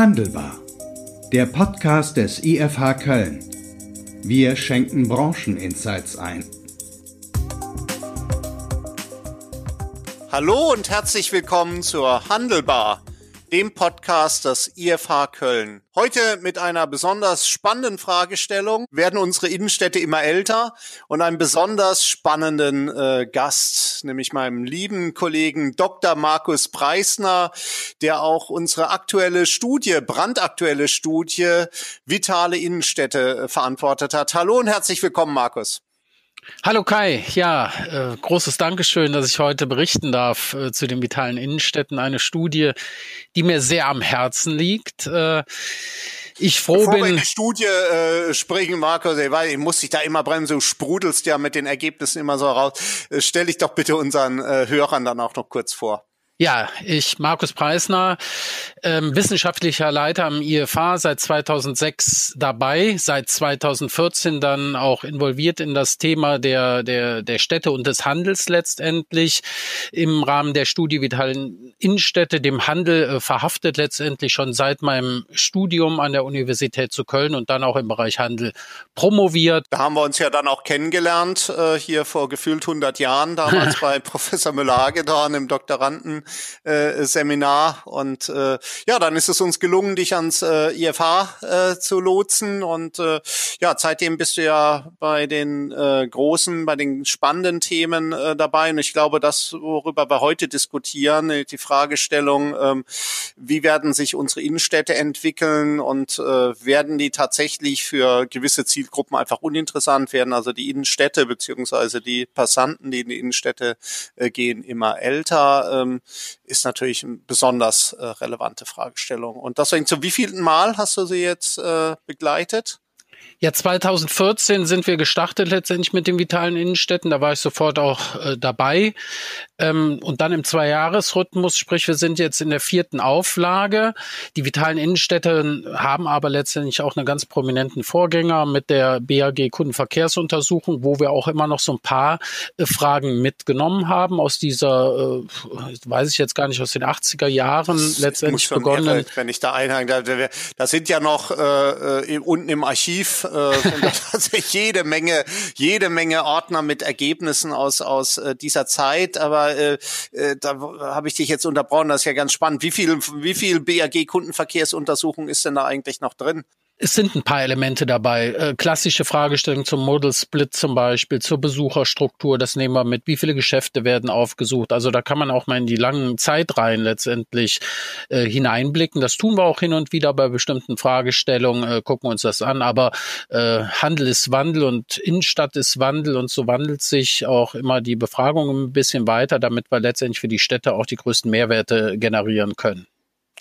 Handelbar. Der Podcast des IFH Köln. Wir schenken Brancheninsights ein. Hallo und herzlich willkommen zur Handelbar dem Podcast des IFH Köln. Heute mit einer besonders spannenden Fragestellung. Werden unsere Innenstädte immer älter? Und einem besonders spannenden äh, Gast, nämlich meinem lieben Kollegen Dr. Markus Preisner, der auch unsere aktuelle Studie, brandaktuelle Studie Vitale Innenstädte äh, verantwortet hat. Hallo und herzlich willkommen, Markus. Hallo Kai, ja, äh, großes Dankeschön, dass ich heute berichten darf äh, zu den vitalen Innenstädten. Eine Studie, die mir sehr am Herzen liegt. Äh, ich froh Bevor bin. wir in die Studie äh, springen, Markus, weil ich muss dich da immer bremsen, du sprudelst ja mit den Ergebnissen immer so raus. Äh, stell dich doch bitte unseren äh, Hörern dann auch noch kurz vor. Ja, ich, Markus Preisner, ähm, wissenschaftlicher Leiter am IFA, seit 2006 dabei, seit 2014 dann auch involviert in das Thema der, der, der Städte und des Handels letztendlich im Rahmen der Studie Vitalen Innenstädte, dem Handel äh, verhaftet letztendlich schon seit meinem Studium an der Universität zu Köln und dann auch im Bereich Handel promoviert. Da haben wir uns ja dann auch kennengelernt, äh, hier vor gefühlt 100 Jahren, damals bei Professor Müller-Hagedorn im Doktoranden äh, Seminar. Und äh, ja, dann ist es uns gelungen, dich ans äh, IFH äh, zu lotsen. Und äh, ja, seitdem bist du ja bei den äh, großen, bei den spannenden Themen äh, dabei. Und ich glaube, das, worüber wir heute diskutieren, äh, die Fragestellung, ähm, wie werden sich unsere Innenstädte entwickeln? Und äh, werden die tatsächlich für gewisse Zielgruppen einfach uninteressant werden, also die Innenstädte beziehungsweise die Passanten, die in die Innenstädte äh, gehen, immer älter. Ähm, ist natürlich eine besonders äh, relevante Fragestellung. Und deswegen, zu wievielten Mal hast du sie jetzt äh, begleitet? Ja, 2014 sind wir gestartet letztendlich mit den vitalen Innenstädten. Da war ich sofort auch äh, dabei. Ähm, und dann im Zweijahresrhythmus, sprich, wir sind jetzt in der vierten Auflage. Die vitalen Innenstädte haben aber letztendlich auch einen ganz prominenten Vorgänger mit der BAG Kundenverkehrsuntersuchung, wo wir auch immer noch so ein paar äh, Fragen mitgenommen haben aus dieser, äh, weiß ich jetzt gar nicht, aus den 80er Jahren letztendlich begonnen. Irre, wenn ich da einhaken darf, da sind ja noch äh, äh unten im Archiv äh, sind jede Menge, jede Menge Ordner mit Ergebnissen aus aus äh, dieser Zeit, aber äh, äh, da habe ich dich jetzt unterbrochen, das ist ja ganz spannend. Wie viel, wie viel BAG-Kundenverkehrsuntersuchung ist denn da eigentlich noch drin? Es sind ein paar Elemente dabei. Äh, klassische Fragestellungen zum Model Split zum Beispiel, zur Besucherstruktur, das nehmen wir mit. Wie viele Geschäfte werden aufgesucht? Also da kann man auch mal in die langen Zeitreihen letztendlich äh, hineinblicken. Das tun wir auch hin und wieder bei bestimmten Fragestellungen, äh, gucken uns das an. Aber äh, Handel ist Wandel und Innenstadt ist Wandel und so wandelt sich auch immer die Befragung ein bisschen weiter, damit wir letztendlich für die Städte auch die größten Mehrwerte generieren können.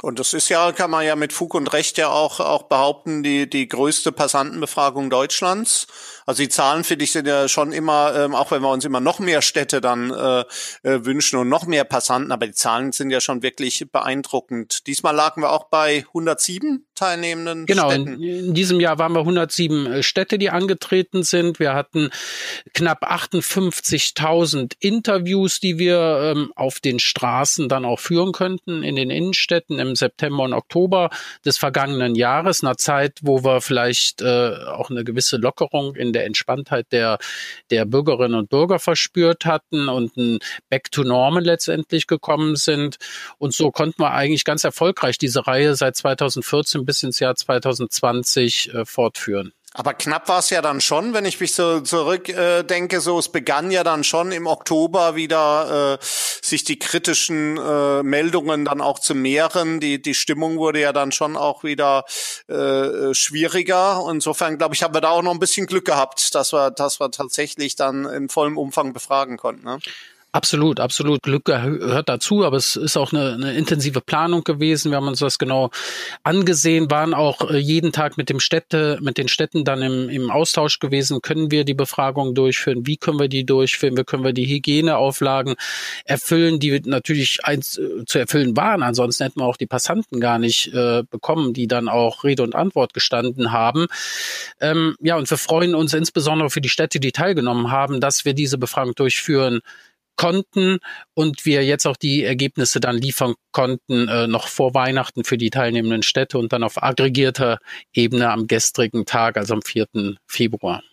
Und das ist ja, kann man ja mit Fug und Recht ja auch, auch behaupten, die, die größte Passantenbefragung Deutschlands. Also die Zahlen, finde ich, sind ja schon immer, ähm, auch wenn wir uns immer noch mehr Städte dann äh, äh, wünschen und noch mehr Passanten, aber die Zahlen sind ja schon wirklich beeindruckend. Diesmal lagen wir auch bei 107 teilnehmenden genau, Städten. Genau, in, in, diesem Jahr waren wir 107 äh, Städte, die angetreten sind. Wir hatten knapp 58.000 Interviews, die wir ähm, auf den Straßen dann auch führen könnten, in den Innenstädten im September und Oktober des vergangenen Jahres, einer Zeit, wo wir vielleicht äh, auch eine gewisse Lockerung in der Entspanntheit der, der Bürgerinnen und Bürger verspürt hatten und ein Back to Normal letztendlich gekommen sind. Und so konnten wir eigentlich ganz erfolgreich diese Reihe seit 2014 bis ins Jahr 2020 äh, fortführen. Aber knapp war es ja dann schon, wenn ich mich so zurückdenke, äh, so es begann ja dann schon im Oktober wieder äh, sich die kritischen äh, Meldungen dann auch zu mehren. Die die Stimmung wurde ja dann schon auch wieder äh, schwieriger. Insofern glaube ich, haben wir da auch noch ein bisschen Glück gehabt, dass wir dass wir tatsächlich dann in vollem Umfang befragen konnten. Ne? Absolut, absolut. Glück gehört dazu, aber es ist auch eine, eine, intensive Planung gewesen. Wir haben uns das genau angesehen, waren auch äh, jeden Tag mit dem Städte, mit den Städten dann im, im Austausch gewesen. Können wir die Befragung durchführen? Wie können wir die durchführen? Wie können wir die Hygieneauflagen erfüllen, die natürlich eins äh, zu erfüllen waren? Ansonsten hätten wir auch die Passanten gar nicht äh, bekommen, die dann auch Rede und Antwort gestanden haben. Ähm, ja, und wir freuen uns insbesondere für die Städte, die teilgenommen haben, dass wir diese Befragung durchführen konnten und wir jetzt auch die Ergebnisse dann liefern konnten, äh, noch vor Weihnachten für die teilnehmenden Städte und dann auf aggregierter Ebene am gestrigen Tag, also am 4. Februar.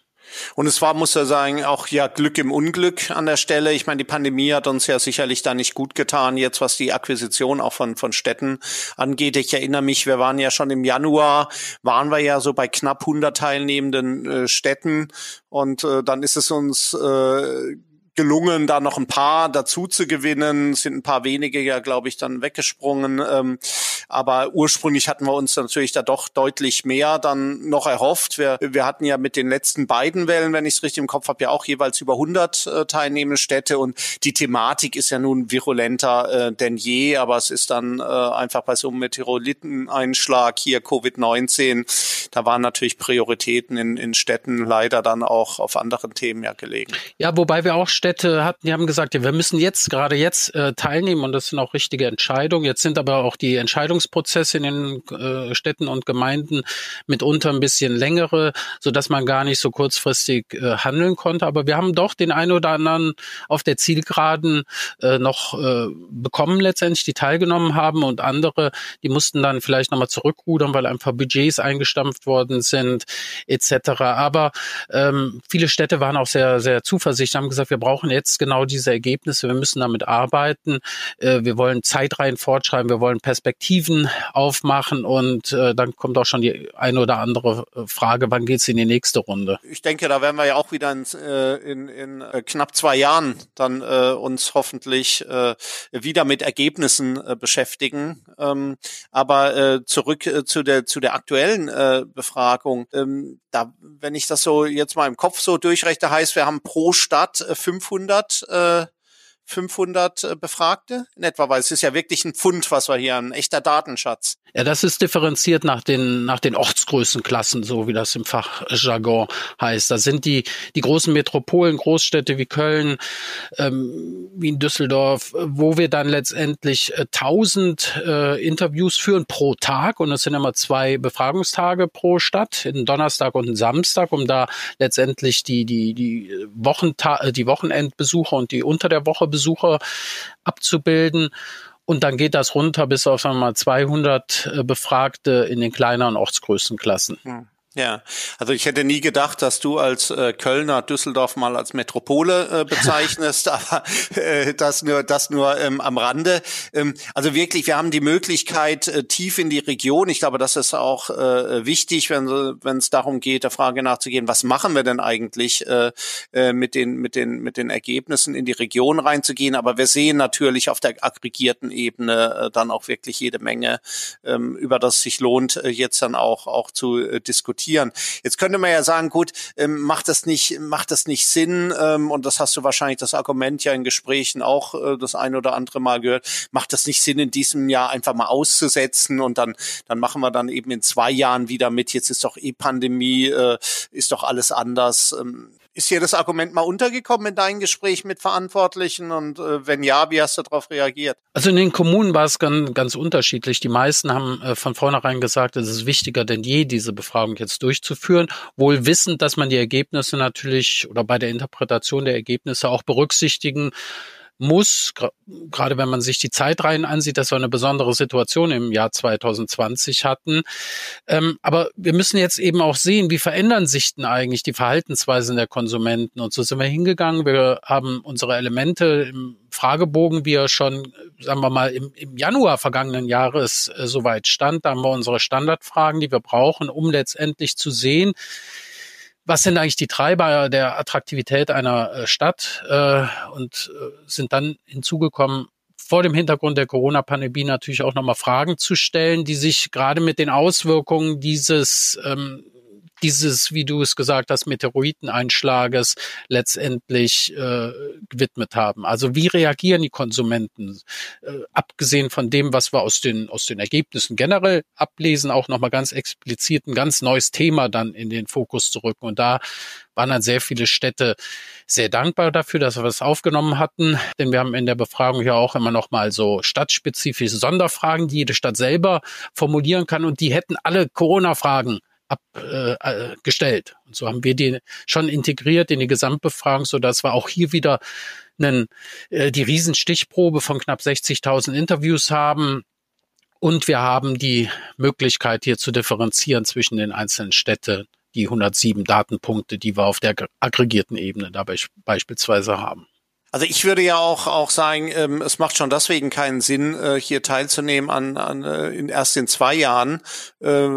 Und es war, muss er sagen, auch ja Glück im Unglück an der Stelle. Ich meine, die Pandemie hat uns ja sicherlich da nicht gut getan, jetzt was die Akquisition auch von, von Städten angeht. Ich erinnere mich, wir waren ja schon im Januar, waren wir ja so bei knapp 100 teilnehmenden äh, Städten und äh, dann ist es uns äh, gelungen, da noch ein paar dazu zu gewinnen. Sind ein paar wenige ja, glaube ich, dann weggesprungen. Ähm, aber ursprünglich hatten wir uns natürlich da doch deutlich mehr dann noch erhofft. Wir, wir hatten ja mit den letzten beiden Wellen, wenn ich es richtig im Kopf habe, ja auch jeweils über 100 äh, teilnehmende Städte und die Thematik ist ja nun virulenter äh, denn je, aber es ist dann äh, einfach bei so einem Meteoriteneinschlag hier Covid-19, da waren natürlich Prioritäten in, in Städten leider dann auch auf anderen Themen ja gelegen. Ja, wobei wir auch Städte hatten, die haben gesagt, ja, wir müssen jetzt, gerade jetzt äh, teilnehmen und das sind auch richtige Entscheidungen. Jetzt sind aber auch die Entscheidungsprozesse in den äh, Städten und Gemeinden mitunter ein bisschen längere, so dass man gar nicht so kurzfristig äh, handeln konnte. Aber wir haben doch den einen oder anderen auf der Zielgeraden äh, noch äh, bekommen letztendlich, die teilgenommen haben und andere, die mussten dann vielleicht nochmal zurückrudern, weil einfach Budgets eingestampft worden sind etc. Aber ähm, viele Städte waren auch sehr, sehr zuversichtlich, haben gesagt, wir brauchen brauchen jetzt genau diese Ergebnisse. Wir müssen damit arbeiten. Äh, wir wollen Zeitreihen fortschreiben. Wir wollen Perspektiven aufmachen. Und äh, dann kommt auch schon die eine oder andere äh, Frage, wann geht es in die nächste Runde? Ich denke, da werden wir ja auch wieder in, in, in knapp zwei Jahren dann uns hoffentlich wieder mit Ergebnissen beschäftigen. Ähm, aber zurück zu der zu der aktuellen Befragung. Ähm, da, wenn ich das so jetzt mal im Kopf so durchrechne, heißt, wir haben pro Stadt äh, 500 äh, 500 äh, Befragte in etwa, weil es ist ja wirklich ein Pfund, was wir hier, ein echter Datenschatz. Ja, das ist differenziert nach den, nach den Ortsgrößenklassen, so wie das im Fachjargon heißt. Da sind die, die großen Metropolen, Großstädte wie Köln, ähm, wie in Düsseldorf, wo wir dann letztendlich äh, 1000 äh, Interviews führen pro Tag und es sind immer zwei Befragungstage pro Stadt, einen Donnerstag und einen Samstag, um da letztendlich die, die, die Wochenta die Wochenendbesucher und die unter der Woche Besucher abzubilden. Und dann geht das runter bis auf einmal 200 äh, Befragte in den kleineren Ortsgrößenklassen. Hm. Ja, also ich hätte nie gedacht, dass du als äh, Kölner Düsseldorf mal als Metropole äh, bezeichnest, aber äh, das nur das nur ähm, am Rande. Ähm, also wirklich, wir haben die Möglichkeit äh, tief in die Region. Ich glaube, das ist auch äh, wichtig, wenn es darum geht, der Frage nachzugehen, was machen wir denn eigentlich äh, äh, mit den mit den mit den Ergebnissen in die Region reinzugehen. Aber wir sehen natürlich auf der aggregierten Ebene äh, dann auch wirklich jede Menge, ähm, über das sich lohnt, äh, jetzt dann auch auch zu äh, diskutieren diskutieren. Jetzt könnte man ja sagen, gut, ähm, macht das nicht, macht das nicht Sinn? Ähm, und das hast du wahrscheinlich das Argument ja in Gesprächen auch äh, das ein oder andere Mal gehört. Macht das nicht Sinn, in diesem Jahr einfach mal auszusetzen und dann, dann machen wir dann eben in zwei Jahren wieder mit. Jetzt ist doch eh Pandemie, äh, ist doch alles anders. Ähm, ist hier das Argument mal untergekommen in deinem Gespräch mit Verantwortlichen? Und äh, wenn ja, wie hast du darauf reagiert? Also in den Kommunen war es ganz, ganz unterschiedlich. Die meisten haben äh, von vornherein gesagt, es ist wichtiger denn je, diese Befragung jetzt durchzuführen. Wohl wissend, dass man die Ergebnisse natürlich oder bei der Interpretation der Ergebnisse auch berücksichtigen muss, gerade wenn man sich die Zeitreihen ansieht, dass wir eine besondere Situation im Jahr 2020 hatten. Ähm, aber wir müssen jetzt eben auch sehen, wie verändern sich denn eigentlich die Verhaltensweisen der Konsumenten? Und so sind wir hingegangen. Wir haben unsere Elemente im Fragebogen, wie er schon, sagen wir mal, im, im Januar vergangenen Jahres äh, soweit stand. Da haben wir unsere Standardfragen, die wir brauchen, um letztendlich zu sehen, was sind eigentlich die Treiber der Attraktivität einer äh, Stadt? Äh, und äh, sind dann hinzugekommen, vor dem Hintergrund der Corona-Pandemie natürlich auch nochmal Fragen zu stellen, die sich gerade mit den Auswirkungen dieses ähm, dieses, wie du es gesagt hast, Meteoriteneinschlages letztendlich äh, gewidmet haben. Also wie reagieren die Konsumenten? Äh, abgesehen von dem, was wir aus den, aus den Ergebnissen generell ablesen, auch nochmal ganz explizit ein ganz neues Thema dann in den Fokus zu rücken. Und da waren dann sehr viele Städte sehr dankbar dafür, dass wir das aufgenommen hatten. Denn wir haben in der Befragung ja auch immer noch mal so stadtspezifische Sonderfragen, die jede Stadt selber formulieren kann. Und die hätten alle Corona-Fragen abgestellt. Äh, und so haben wir die schon integriert in die Gesamtbefragung, so wir auch hier wieder einen, äh, die Riesenstichprobe von knapp 60.000 Interviews haben. Und wir haben die Möglichkeit, hier zu differenzieren zwischen den einzelnen Städten, die 107 Datenpunkte, die wir auf der aggregierten Ebene dabei beispielsweise haben. Also ich würde ja auch auch sagen, ähm, es macht schon deswegen keinen Sinn, äh, hier teilzunehmen an, an äh, in, erst in zwei Jahren, äh,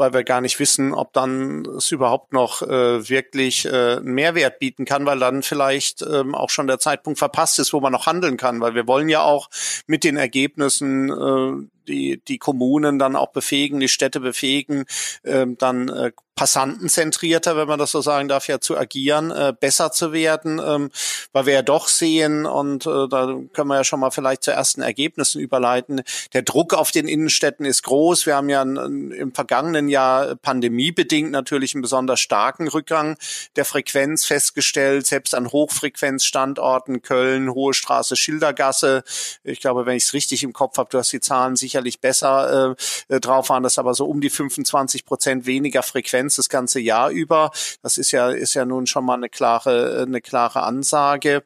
weil wir gar nicht wissen, ob dann es überhaupt noch äh, wirklich äh, Mehrwert bieten kann, weil dann vielleicht ähm, auch schon der Zeitpunkt verpasst ist, wo man noch handeln kann, weil wir wollen ja auch mit den Ergebnissen äh, die, die Kommunen dann auch befähigen, die Städte befähigen, äh, dann äh, passantenzentrierter, wenn man das so sagen darf, ja zu agieren, äh, besser zu werden, ähm, weil wir ja doch sehen, und äh, da können wir ja schon mal vielleicht zu ersten Ergebnissen überleiten, der Druck auf den Innenstädten ist groß. Wir haben ja im vergangenen Jahr pandemiebedingt natürlich einen besonders starken Rückgang der Frequenz festgestellt, selbst an Hochfrequenzstandorten, Köln, Hohe Straße, Schildergasse. Ich glaube, wenn ich es richtig im Kopf habe, du hast die Zahlen sicherlich besser äh, äh drauf, waren das aber so um die 25 Prozent weniger Frequenz das ganze Jahr über. Das ist ja, ist ja nun schon mal eine klare, eine klare Ansage.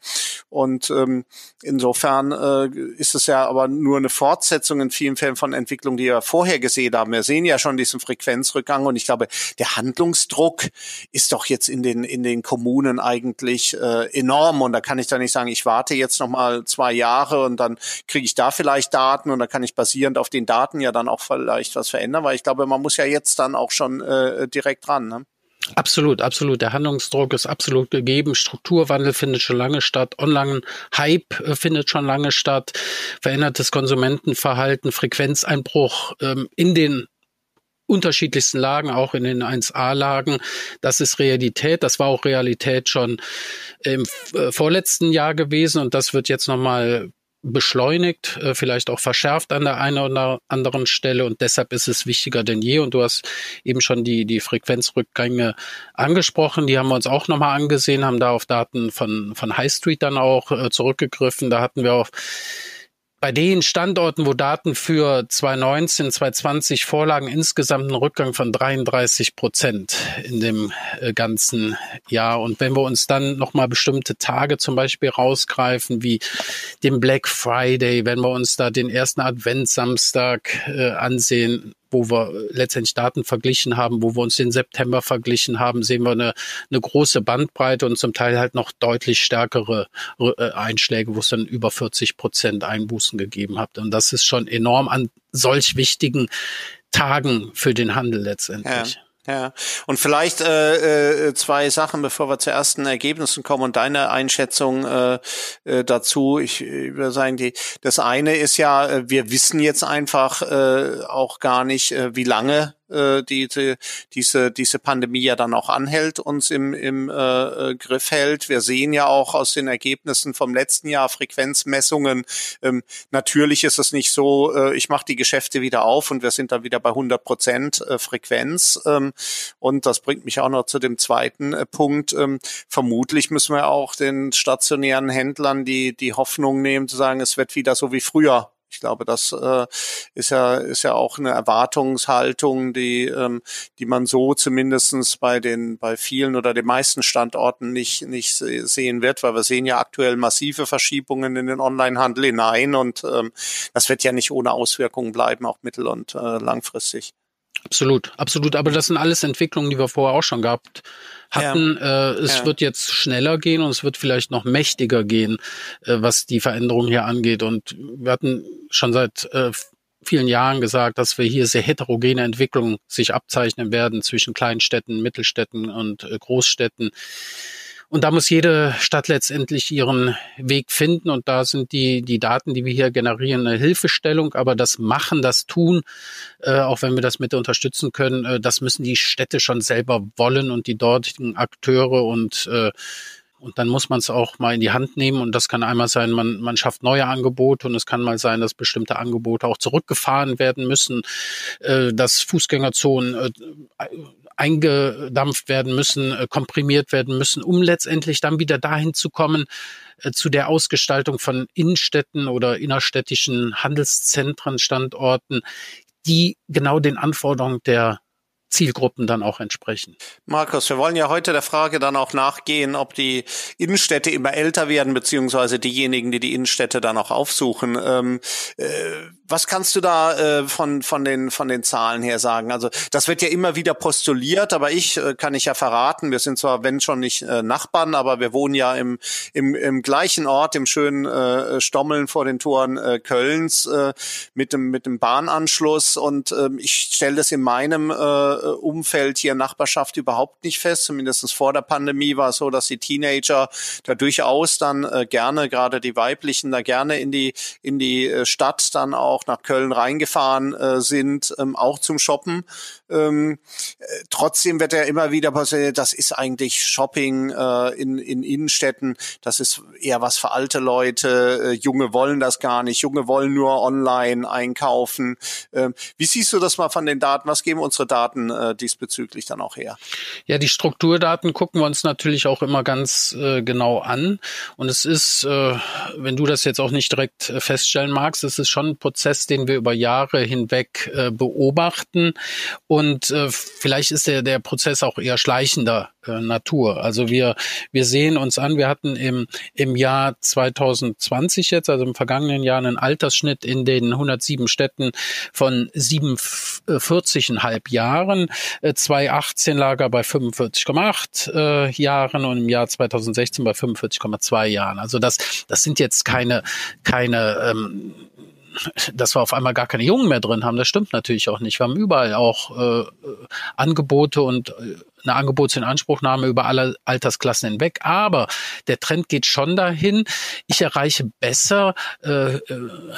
Und ähm, insofern äh, ist es ja aber nur eine Fortsetzung in vielen Fällen von Entwicklungen, die wir vorher gesehen haben. Wir sehen ja schon diesen Frequenzrückgang und ich glaube, der Handlungsdruck ist doch jetzt in den, in den Kommunen eigentlich äh, enorm. Und da kann ich dann nicht sagen, ich warte jetzt noch mal zwei Jahre und dann kriege ich da vielleicht Daten und dann kann ich basierend auf den Daten ja dann auch vielleicht was verändern, weil ich glaube, man muss ja jetzt dann auch schon äh, direkt dran. Ne? Absolut, absolut. Der Handlungsdruck ist absolut gegeben. Strukturwandel findet schon lange statt. Online-Hype äh, findet schon lange statt. Verändertes Konsumentenverhalten, Frequenzeinbruch ähm, in den unterschiedlichsten Lagen, auch in den 1a-Lagen. Das ist Realität. Das war auch Realität schon im äh, vorletzten Jahr gewesen und das wird jetzt nochmal beschleunigt, äh, vielleicht auch verschärft an der einen oder anderen Stelle und deshalb ist es wichtiger denn je. Und du hast eben schon die, die Frequenzrückgänge angesprochen, die haben wir uns auch nochmal angesehen, haben da auf Daten von, von High Street dann auch äh, zurückgegriffen. Da hatten wir auch bei den Standorten, wo Daten für 2019, 2020 vorlagen, insgesamt einen Rückgang von 33 Prozent in dem äh, ganzen Jahr. Und wenn wir uns dann nochmal bestimmte Tage zum Beispiel rausgreifen, wie den Black Friday, wenn wir uns da den ersten Adventssamstag äh, ansehen, wo wir letztendlich Daten verglichen haben, wo wir uns den September verglichen haben, sehen wir eine, eine große Bandbreite und zum Teil halt noch deutlich stärkere äh, Einschläge, wo es dann über 40 Prozent Einbußen gegeben hat. Und das ist schon enorm an solch wichtigen Tagen für den Handel letztendlich. Ja. Ja, und vielleicht äh, äh, zwei Sachen, bevor wir zu ersten Ergebnissen kommen und deine Einschätzung äh, äh, dazu. Ich, würde sagen, die, das eine ist ja, äh, wir wissen jetzt einfach äh, auch gar nicht, äh, wie lange äh, diese, diese, diese Pandemie ja dann auch anhält, uns im, im äh, äh, Griff hält. Wir sehen ja auch aus den Ergebnissen vom letzten Jahr Frequenzmessungen, ähm, natürlich ist es nicht so, äh, ich mache die Geschäfte wieder auf und wir sind dann wieder bei 100 Prozent äh, Frequenz. Ähm, und das bringt mich auch noch zu dem zweiten äh, Punkt. Ähm, vermutlich müssen wir auch den stationären Händlern die, die Hoffnung nehmen, zu sagen, es wird wieder so wie früher ich glaube, das äh, ist ja ist ja auch eine Erwartungshaltung, die ähm, die man so zumindestens bei den bei vielen oder den meisten Standorten nicht nicht sehen wird, weil wir sehen ja aktuell massive Verschiebungen in den Onlinehandel hinein und ähm, das wird ja nicht ohne Auswirkungen bleiben, auch mittel- und äh, langfristig. Absolut, absolut. Aber das sind alles Entwicklungen, die wir vorher auch schon gehabt hatten. Ja. Äh, es ja. wird jetzt schneller gehen und es wird vielleicht noch mächtiger gehen, äh, was die Veränderung hier angeht. Und wir hatten schon seit äh, vielen Jahren gesagt, dass wir hier sehr heterogene Entwicklungen sich abzeichnen werden zwischen Kleinstädten, Mittelstädten und äh, Großstädten. Und da muss jede Stadt letztendlich ihren Weg finden. Und da sind die, die Daten, die wir hier generieren, eine Hilfestellung. Aber das Machen, das Tun, äh, auch wenn wir das mit unterstützen können, äh, das müssen die Städte schon selber wollen und die dortigen Akteure und äh, und dann muss man es auch mal in die Hand nehmen. Und das kann einmal sein, man, man schafft neue Angebote und es kann mal sein, dass bestimmte Angebote auch zurückgefahren werden müssen, äh, dass Fußgängerzonen äh, eingedampft werden müssen, äh, komprimiert werden müssen, um letztendlich dann wieder dahin zu kommen, äh, zu der Ausgestaltung von Innenstädten oder innerstädtischen Handelszentren, Standorten, die genau den Anforderungen der Zielgruppen dann auch entsprechen. Markus, wir wollen ja heute der Frage dann auch nachgehen, ob die Innenstädte immer älter werden, beziehungsweise diejenigen, die die Innenstädte dann auch aufsuchen. Ähm, äh, was kannst du da äh, von, von, den, von den Zahlen her sagen? Also das wird ja immer wieder postuliert, aber ich äh, kann ich ja verraten, wir sind zwar, wenn schon nicht äh, Nachbarn, aber wir wohnen ja im, im, im gleichen Ort, im schönen äh, Stommeln vor den Toren äh, Kölns mit, dem, mit dem Bahnanschluss. Und äh, ich stelle das in meinem Umfeld hier Nachbarschaft überhaupt nicht fest. Zumindest vor der Pandemie war es so, dass die Teenager da durchaus dann äh, gerne, gerade die weiblichen, da gerne in die, in die äh, Stadt dann auch auch nach Köln reingefahren äh, sind, ähm, auch zum Shoppen. Ähm, äh, trotzdem wird ja immer wieder passiert, das ist eigentlich Shopping äh, in, in Innenstädten, das ist eher was für alte Leute, äh, Junge wollen das gar nicht, Junge wollen nur online einkaufen. Ähm, wie siehst du das mal von den Daten? Was geben unsere Daten äh, diesbezüglich dann auch her? Ja, die Strukturdaten gucken wir uns natürlich auch immer ganz äh, genau an. Und es ist, äh, wenn du das jetzt auch nicht direkt äh, feststellen magst, es ist schon ein Prozess, den wir über Jahre hinweg äh, beobachten. Und äh, vielleicht ist der, der Prozess auch eher schleichender äh, Natur. Also wir, wir sehen uns an, wir hatten im, im Jahr 2020 jetzt, also im vergangenen Jahr, einen Altersschnitt in den 107 Städten von 47,5 Jahren. Äh, 2018 lag er bei 45,8 äh, Jahren und im Jahr 2016 bei 45,2 Jahren. Also das, das sind jetzt keine, keine ähm, dass wir auf einmal gar keine Jungen mehr drin haben, das stimmt natürlich auch nicht. Wir haben überall auch äh, Angebote und äh, eine Angebotsinanspruchnahme über alle Altersklassen hinweg. Aber der Trend geht schon dahin, ich erreiche besser äh, äh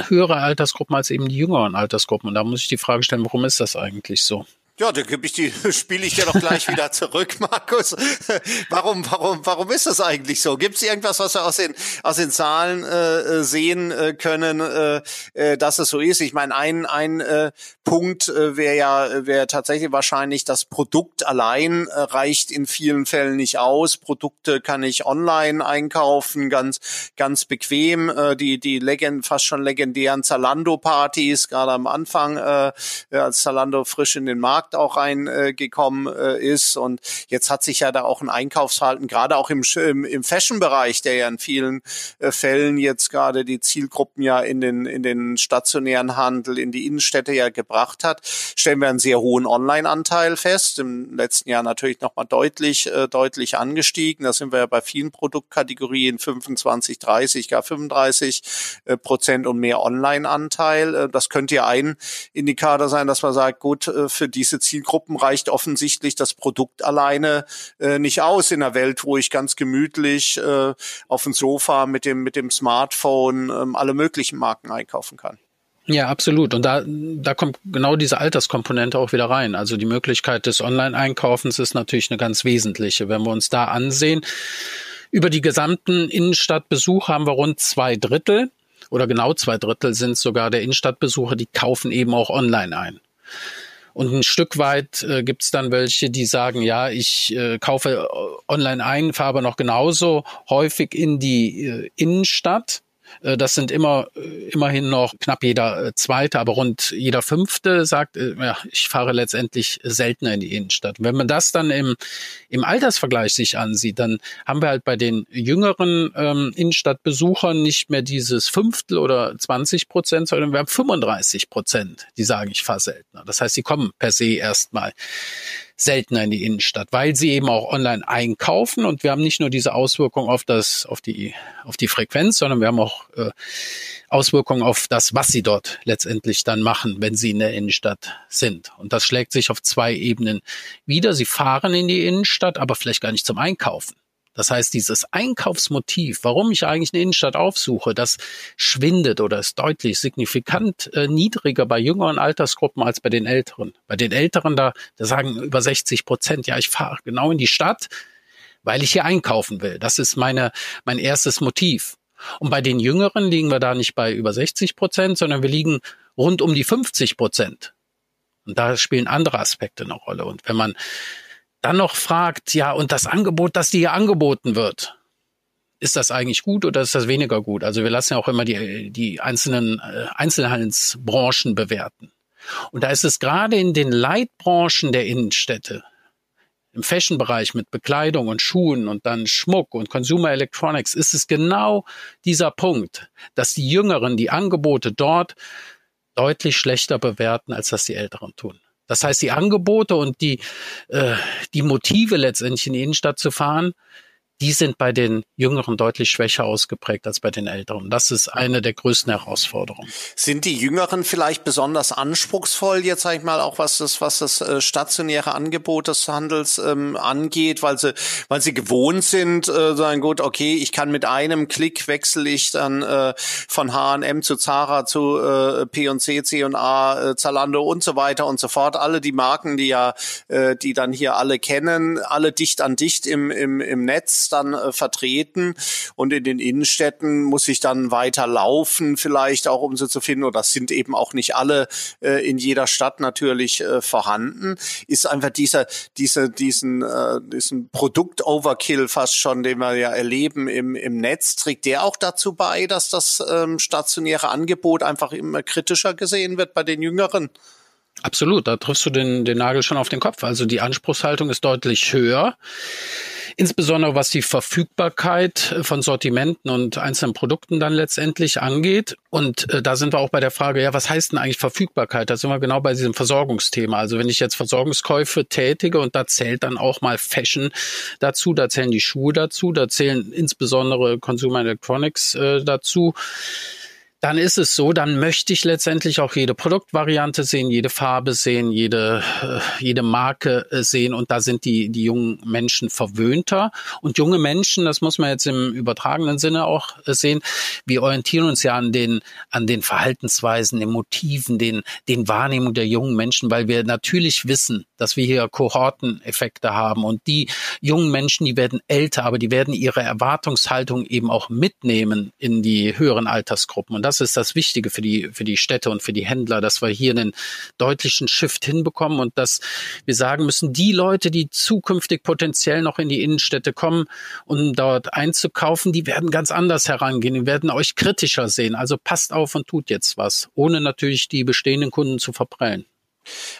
höhere Altersgruppen als eben die jüngeren Altersgruppen. Und da muss ich die Frage stellen, warum ist das eigentlich so? Ja, da gebe ich die, spiele ich dir doch gleich wieder zurück, Markus. warum, warum, warum ist das eigentlich so? Gibt es irgendwas, was wir aus den, aus den Zahlen äh, sehen äh, können, äh, äh, dass es so ist? Ich meine, ein, ein äh, Punkt äh, wäre ja, wäre tatsächlich wahrscheinlich, das Produkt allein äh, reicht in vielen Fällen nicht aus. Produkte kann ich online einkaufen, ganz, ganz bequem. Äh, die, die legend, fast schon legendären Zalando-Partys, gerade am Anfang, äh, als Zalando frisch in den Markt Markt auch reingekommen äh, ist. Und jetzt hat sich ja da auch ein Einkaufsverhalten, gerade auch im, im, Fashion-Bereich, der ja in vielen äh, Fällen jetzt gerade die Zielgruppen ja in den, in den stationären Handel, in die Innenstädte ja gebracht hat, stellen wir einen sehr hohen Online-Anteil fest. Im letzten Jahr natürlich nochmal deutlich, äh, deutlich angestiegen. Da sind wir ja bei vielen Produktkategorien 25, 30, gar 35 äh, Prozent und mehr Online-Anteil. Äh, das könnte ja ein Indikator sein, dass man sagt, gut, äh, für diese diese Zielgruppen reicht offensichtlich das Produkt alleine äh, nicht aus in einer Welt, wo ich ganz gemütlich äh, auf dem Sofa mit dem, mit dem Smartphone ähm, alle möglichen Marken einkaufen kann. Ja, absolut. Und da, da kommt genau diese Alterskomponente auch wieder rein. Also die Möglichkeit des Online-Einkaufens ist natürlich eine ganz wesentliche. Wenn wir uns da ansehen, über die gesamten Innenstadtbesuche haben wir rund zwei Drittel oder genau zwei Drittel sind sogar der Innenstadtbesucher, die kaufen eben auch online ein. Und ein Stück weit äh, gibt es dann welche, die sagen, ja, ich äh, kaufe äh, online ein, fahre aber noch genauso häufig in die äh, Innenstadt das sind immer äh, immerhin noch knapp jeder äh, zweite, aber rund jeder fünfte sagt, ja, ich fahre letztendlich seltener in die Innenstadt. Wenn man das dann im, im Altersvergleich sich ansieht, dann haben wir halt bei den jüngeren ähm, Innenstadtbesuchern nicht mehr dieses Fünftel oder 20 Prozent, sondern wir haben 35 Prozent, die sagen, ich fahre seltener. Das heißt, sie kommen per se erstmal seltener in die Innenstadt, weil sie eben auch online einkaufen und wir haben nicht nur diese Auswirkung auf das, auf die, auf die Frequenz, sondern wir haben auch äh, Auswirkungen auf das, was sie dort letztendlich dann machen, wenn sie in der Innenstadt sind. Und das schlägt sich auf zwei Ebenen wieder. Sie fahren in die Innenstadt, aber vielleicht gar nicht zum Einkaufen. Das heißt, dieses Einkaufsmotiv, warum ich eigentlich eine Innenstadt aufsuche, das schwindet oder ist deutlich signifikant äh, niedriger bei jüngeren Altersgruppen als bei den Älteren. Bei den Älteren, da, da sagen über 60 Prozent, ja, ich fahre genau in die Stadt, weil ich hier einkaufen will. Das ist meine, mein erstes Motiv. Und bei den Jüngeren liegen wir da nicht bei über 60 Prozent, sondern wir liegen rund um die 50 Prozent. Und da spielen andere Aspekte eine Rolle. Und wenn man dann noch fragt, ja, und das Angebot, das dir hier angeboten wird, ist das eigentlich gut oder ist das weniger gut? Also wir lassen ja auch immer die, die einzelnen äh, Einzelhandelsbranchen bewerten. Und da ist es gerade in den Leitbranchen der Innenstädte, im Fashion-Bereich mit Bekleidung und Schuhen und dann Schmuck und Consumer Electronics, ist es genau dieser Punkt, dass die Jüngeren die Angebote dort deutlich schlechter bewerten, als das die Älteren tun. Das heißt, die Angebote und die, äh, die Motive letztendlich in die Innenstadt zu fahren, die sind bei den Jüngeren deutlich schwächer ausgeprägt als bei den Älteren. Das ist eine der größten Herausforderungen. Sind die Jüngeren vielleicht besonders anspruchsvoll jetzt, sag ich mal, auch was das, was das äh, stationäre Angebot des Handels ähm, angeht, weil sie, weil sie gewohnt sind, äh, sagen, gut, okay, ich kann mit einem Klick wechsle ich dann äh, von H&M zu Zara zu äh, P&C, C&A, äh, Zalando und so weiter und so fort. Alle die Marken, die ja, äh, die dann hier alle kennen, alle dicht an dicht im, im, im Netz dann äh, vertreten und in den Innenstädten muss ich dann weiter laufen, vielleicht auch um sie zu finden. Oder das sind eben auch nicht alle äh, in jeder Stadt natürlich äh, vorhanden. Ist einfach dieser, dieser, diesen, äh, diesen Produkt-Overkill fast schon, den wir ja erleben im, im Netz, trägt der auch dazu bei, dass das ähm, stationäre Angebot einfach immer kritischer gesehen wird bei den Jüngeren? Absolut, da triffst du den, den Nagel schon auf den Kopf. Also die Anspruchshaltung ist deutlich höher. Insbesondere was die Verfügbarkeit von Sortimenten und einzelnen Produkten dann letztendlich angeht. Und äh, da sind wir auch bei der Frage, ja, was heißt denn eigentlich Verfügbarkeit? Da sind wir genau bei diesem Versorgungsthema. Also wenn ich jetzt Versorgungskäufe tätige und da zählt dann auch mal Fashion dazu, da zählen die Schuhe dazu, da zählen insbesondere Consumer Electronics äh, dazu dann ist es so, dann möchte ich letztendlich auch jede Produktvariante sehen, jede Farbe sehen, jede, äh, jede Marke äh, sehen und da sind die, die jungen Menschen verwöhnter. Und junge Menschen, das muss man jetzt im übertragenen Sinne auch äh, sehen, wir orientieren uns ja an den, an den Verhaltensweisen, den Motiven, den, den Wahrnehmungen der jungen Menschen, weil wir natürlich wissen, dass wir hier Kohorteneffekte haben und die jungen Menschen, die werden älter, aber die werden ihre Erwartungshaltung eben auch mitnehmen in die höheren Altersgruppen. Und das ist das Wichtige für die, für die Städte und für die Händler, dass wir hier einen deutlichen Shift hinbekommen und dass wir sagen müssen, die Leute, die zukünftig potenziell noch in die Innenstädte kommen, um dort einzukaufen, die werden ganz anders herangehen, die werden euch kritischer sehen. Also passt auf und tut jetzt was, ohne natürlich die bestehenden Kunden zu verprellen.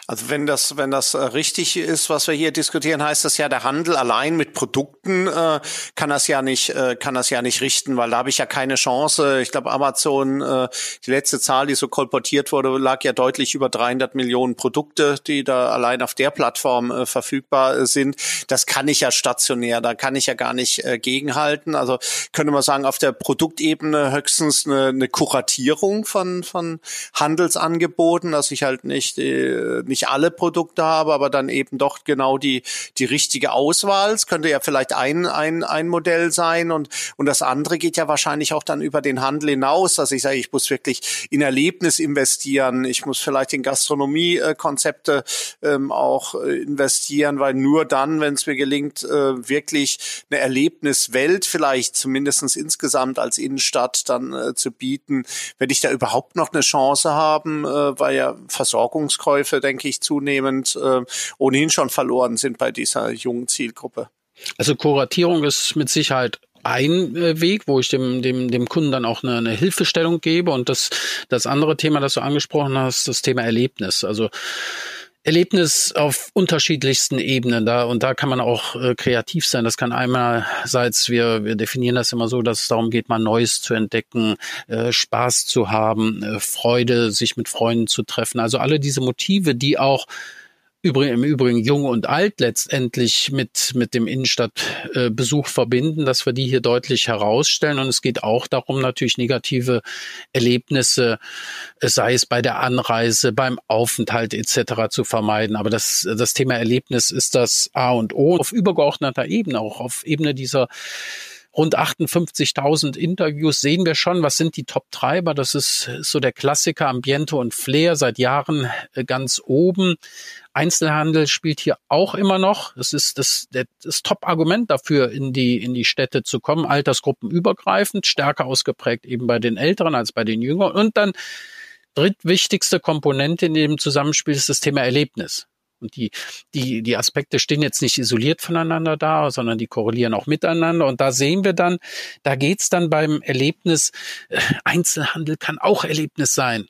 Also wenn das, wenn das äh, richtig ist, was wir hier diskutieren, heißt das ja, der Handel allein mit Produkten äh, kann das ja nicht, äh, kann das ja nicht richten, weil da habe ich ja keine Chance. Ich glaube, Amazon, äh, die letzte Zahl, die so kolportiert wurde, lag ja deutlich über 300 Millionen Produkte, die da allein auf der Plattform äh, verfügbar äh, sind. Das kann ich ja stationär, da kann ich ja gar nicht äh, gegenhalten. Also könnte man sagen, auf der Produktebene höchstens eine, eine Kuratierung von von Handelsangeboten, dass ich halt nicht äh, nicht alle Produkte habe, aber dann eben doch genau die, die richtige Auswahl. Es könnte ja vielleicht ein, ein, ein Modell sein und, und das andere geht ja wahrscheinlich auch dann über den Handel hinaus, dass ich sage, ich muss wirklich in Erlebnis investieren, ich muss vielleicht in Gastronomiekonzepte ähm, auch äh, investieren, weil nur dann, wenn es mir gelingt, äh, wirklich eine Erlebniswelt vielleicht zumindestens insgesamt als Innenstadt dann äh, zu bieten, werde ich da überhaupt noch eine Chance haben, äh, weil ja Versorgungskäufe Verkäufe, denke ich, zunehmend äh, ohnehin schon verloren sind bei dieser jungen Zielgruppe. Also Kuratierung ist mit Sicherheit ein äh, Weg, wo ich dem, dem, dem Kunden dann auch eine, eine Hilfestellung gebe. Und das, das andere Thema, das du angesprochen hast, das Thema Erlebnis. Also Erlebnis auf unterschiedlichsten Ebenen da und da kann man auch äh, kreativ sein. Das kann einerseits, wir, wir definieren das immer so, dass es darum geht, mal Neues zu entdecken, äh, Spaß zu haben, äh, Freude, sich mit Freunden zu treffen. Also alle diese Motive, die auch Übrigen, im Übrigen jung und alt letztendlich mit, mit dem Innenstadtbesuch verbinden, dass wir die hier deutlich herausstellen. Und es geht auch darum, natürlich negative Erlebnisse, sei es bei der Anreise, beim Aufenthalt etc. zu vermeiden. Aber das, das Thema Erlebnis ist das A und O auf übergeordneter Ebene, auch auf Ebene dieser rund 58.000 Interviews sehen wir schon, was sind die Top-Treiber. Das ist so der Klassiker Ambiente und Flair seit Jahren äh, ganz oben. Einzelhandel spielt hier auch immer noch. Das ist das, das Top-Argument dafür, in die, in die Städte zu kommen, altersgruppenübergreifend, stärker ausgeprägt eben bei den Älteren als bei den Jüngeren. Und dann drittwichtigste Komponente in dem Zusammenspiel ist das Thema Erlebnis. Und die, die, die Aspekte stehen jetzt nicht isoliert voneinander da, sondern die korrelieren auch miteinander. Und da sehen wir dann, da geht's dann beim Erlebnis, äh, Einzelhandel kann auch Erlebnis sein.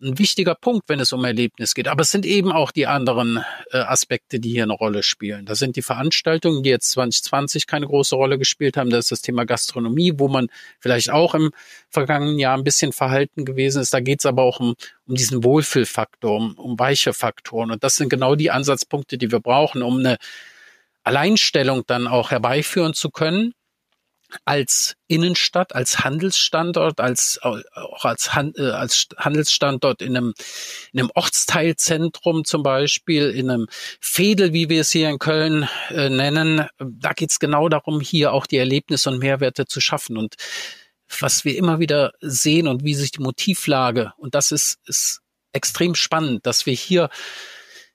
Ein wichtiger Punkt, wenn es um Erlebnis geht. Aber es sind eben auch die anderen äh, Aspekte, die hier eine Rolle spielen. Das sind die Veranstaltungen, die jetzt 2020 keine große Rolle gespielt haben. Das ist das Thema Gastronomie, wo man vielleicht auch im vergangenen Jahr ein bisschen verhalten gewesen ist. Da geht es aber auch um, um diesen Wohlfühlfaktor, um, um weiche Faktoren. Und das sind genau die Ansatzpunkte, die wir brauchen, um eine Alleinstellung dann auch herbeiführen zu können als Innenstadt, als Handelsstandort, als auch als, Han, äh, als Handelsstandort in einem, in einem Ortsteilzentrum zum Beispiel, in einem Fädel, wie wir es hier in Köln äh, nennen. Da geht es genau darum, hier auch die Erlebnisse und Mehrwerte zu schaffen. Und was wir immer wieder sehen und wie sich die Motivlage, und das ist, ist extrem spannend, dass wir hier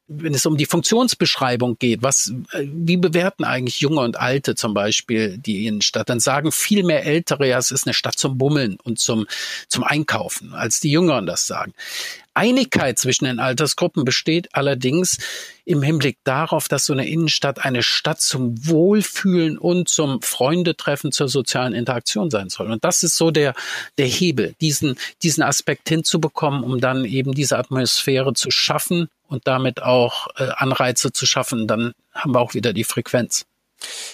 wenn es um die Funktionsbeschreibung geht, was, äh, wie bewerten eigentlich Junge und Alte zum Beispiel die Innenstadt? Dann sagen viel mehr Ältere, ja, es ist eine Stadt zum Bummeln und zum, zum Einkaufen, als die Jüngeren das sagen. Einigkeit zwischen den Altersgruppen besteht allerdings im Hinblick darauf, dass so eine Innenstadt eine Stadt zum Wohlfühlen und zum Freundetreffen zur sozialen Interaktion sein soll. Und das ist so der, der Hebel, diesen, diesen Aspekt hinzubekommen, um dann eben diese Atmosphäre zu schaffen und damit auch äh, Anreize zu schaffen. Dann haben wir auch wieder die Frequenz.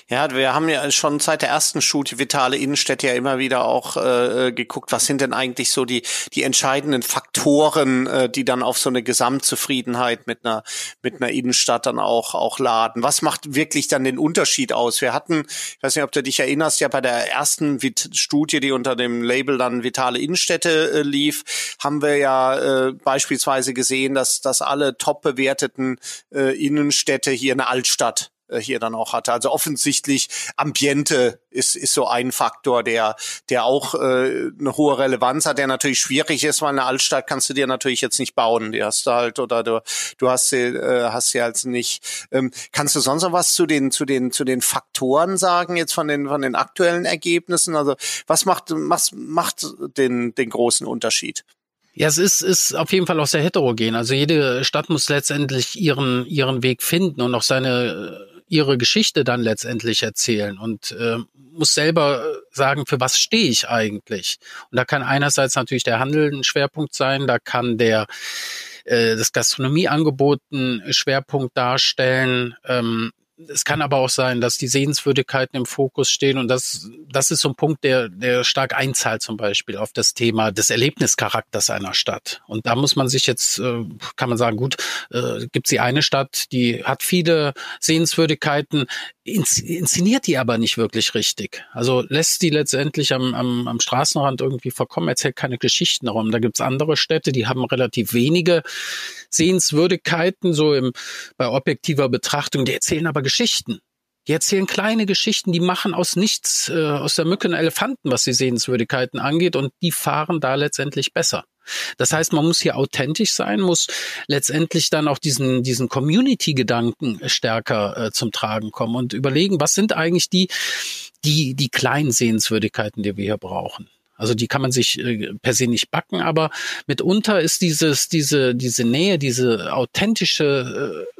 Ja, wir haben ja schon seit der ersten Studie Vitale Innenstädte ja immer wieder auch äh, geguckt, was sind denn eigentlich so die die entscheidenden Faktoren, äh, die dann auf so eine Gesamtzufriedenheit mit einer mit einer Innenstadt dann auch auch laden. Was macht wirklich dann den Unterschied aus? Wir hatten, ich weiß nicht, ob du dich erinnerst, ja bei der ersten Vit Studie, die unter dem Label dann Vitale Innenstädte äh, lief, haben wir ja äh, beispielsweise gesehen, dass dass alle top bewerteten äh, Innenstädte hier eine Altstadt äh, hier dann auch hatte. Also offensichtlich Ambiente ist, ist so ein Faktor, der, der auch äh, eine hohe Relevanz hat, der natürlich schwierig ist, weil eine Altstadt kannst du dir natürlich jetzt nicht bauen. Die hast du halt oder du, du hast sie, äh, hast sie halt nicht. Ähm, kannst du sonst noch was zu den, zu den, zu den Faktoren sagen, jetzt von den, von den aktuellen Ergebnissen? Also was macht, was macht den, den großen Unterschied? Ja, es ist, ist auf jeden Fall auch sehr heterogen. Also jede Stadt muss letztendlich ihren, ihren Weg finden und auch seine ihre Geschichte dann letztendlich erzählen und äh, muss selber sagen, für was stehe ich eigentlich. Und da kann einerseits natürlich der Handel ein Schwerpunkt sein, da kann der äh, das Gastronomieangebot einen Schwerpunkt darstellen. Ähm, es kann aber auch sein, dass die Sehenswürdigkeiten im Fokus stehen und das, das ist so ein Punkt, der, der stark einzahlt zum Beispiel auf das Thema des Erlebnischarakters einer Stadt. Und da muss man sich jetzt, äh, kann man sagen, gut, äh, gibt sie eine Stadt, die hat viele Sehenswürdigkeiten, inszeniert die aber nicht wirklich richtig. Also lässt die letztendlich am, am, am Straßenrand irgendwie verkommen, erzählt keine Geschichten darum. Da gibt's andere Städte, die haben relativ wenige Sehenswürdigkeiten, so im, bei objektiver Betrachtung, die erzählen aber Geschichten. Die erzählen kleine Geschichten, die machen aus nichts, äh, aus der Mücke einen Elefanten, was die Sehenswürdigkeiten angeht, und die fahren da letztendlich besser. Das heißt, man muss hier authentisch sein, muss letztendlich dann auch diesen, diesen Community-Gedanken stärker äh, zum Tragen kommen und überlegen, was sind eigentlich die, die, die kleinen Sehenswürdigkeiten, die wir hier brauchen. Also die kann man sich äh, per se nicht backen, aber mitunter ist dieses, diese, diese Nähe, diese authentische äh,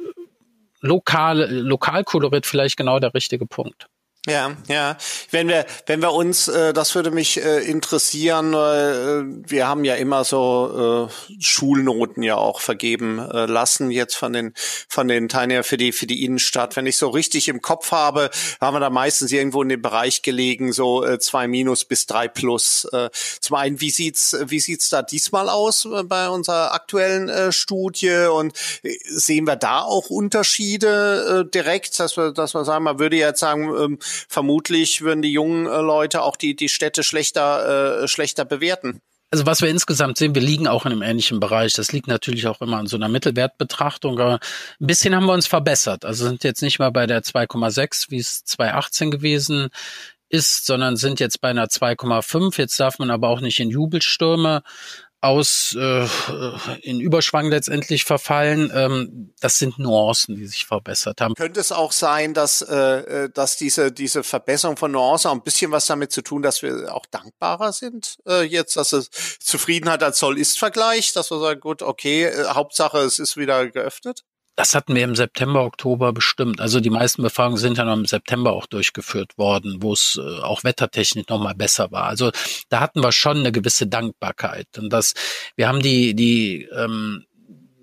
lokale, Lokalkolorit vielleicht genau der richtige Punkt. Ja, ja. Wenn wir, wenn wir uns, äh, das würde mich äh, interessieren, äh, wir haben ja immer so äh, Schulnoten ja auch vergeben äh, lassen jetzt von den von den Teilnehmern für die für die Innenstadt. Wenn ich so richtig im Kopf habe, haben wir da meistens irgendwo in dem Bereich gelegen, so äh, zwei minus bis drei plus. Äh, zum einen, wie sieht's wie sieht's da diesmal aus äh, bei unserer aktuellen äh, Studie und äh, sehen wir da auch Unterschiede äh, direkt, dass wir dass wir sagen, man würde jetzt sagen ähm, vermutlich würden die jungen äh, Leute auch die, die Städte schlechter, äh, schlechter bewerten. Also was wir insgesamt sehen, wir liegen auch in einem ähnlichen Bereich. Das liegt natürlich auch immer an so einer Mittelwertbetrachtung. Aber ein bisschen haben wir uns verbessert. Also sind jetzt nicht mal bei der 2,6, wie es 2018 gewesen ist, sondern sind jetzt bei einer 2,5. Jetzt darf man aber auch nicht in Jubelstürme aus äh, in Überschwang letztendlich verfallen. Ähm, das sind Nuancen, die sich verbessert haben. Könnte es auch sein, dass, äh, äh dass diese, diese Verbesserung von Nuancen auch ein bisschen was damit zu tun, dass wir auch dankbarer sind äh, jetzt, dass es Zufriedenheit als Soll-Ist-Vergleich, dass wir sagen, gut, okay, äh, Hauptsache es ist wieder geöffnet? Das hatten wir im September, Oktober bestimmt. Also die meisten Befragungen sind ja noch im September auch durchgeführt worden, wo es äh, auch wettertechnisch noch mal besser war. Also da hatten wir schon eine gewisse Dankbarkeit. Und das, wir haben die, die, ähm,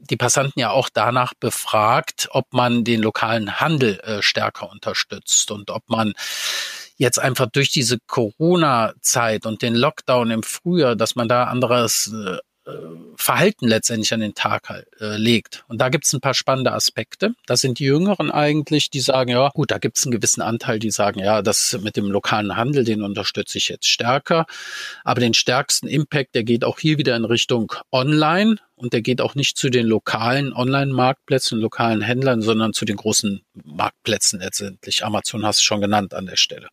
die Passanten ja auch danach befragt, ob man den lokalen Handel äh, stärker unterstützt und ob man jetzt einfach durch diese Corona-Zeit und den Lockdown im Frühjahr, dass man da anderes äh, Verhalten letztendlich an den Tag äh, legt. Und da gibt es ein paar spannende Aspekte. Das sind die Jüngeren eigentlich, die sagen, ja, gut, da gibt es einen gewissen Anteil, die sagen, ja, das mit dem lokalen Handel, den unterstütze ich jetzt stärker. Aber den stärksten Impact, der geht auch hier wieder in Richtung Online und der geht auch nicht zu den lokalen Online-Marktplätzen, lokalen Händlern, sondern zu den großen Marktplätzen letztendlich. Amazon hast du schon genannt an der Stelle.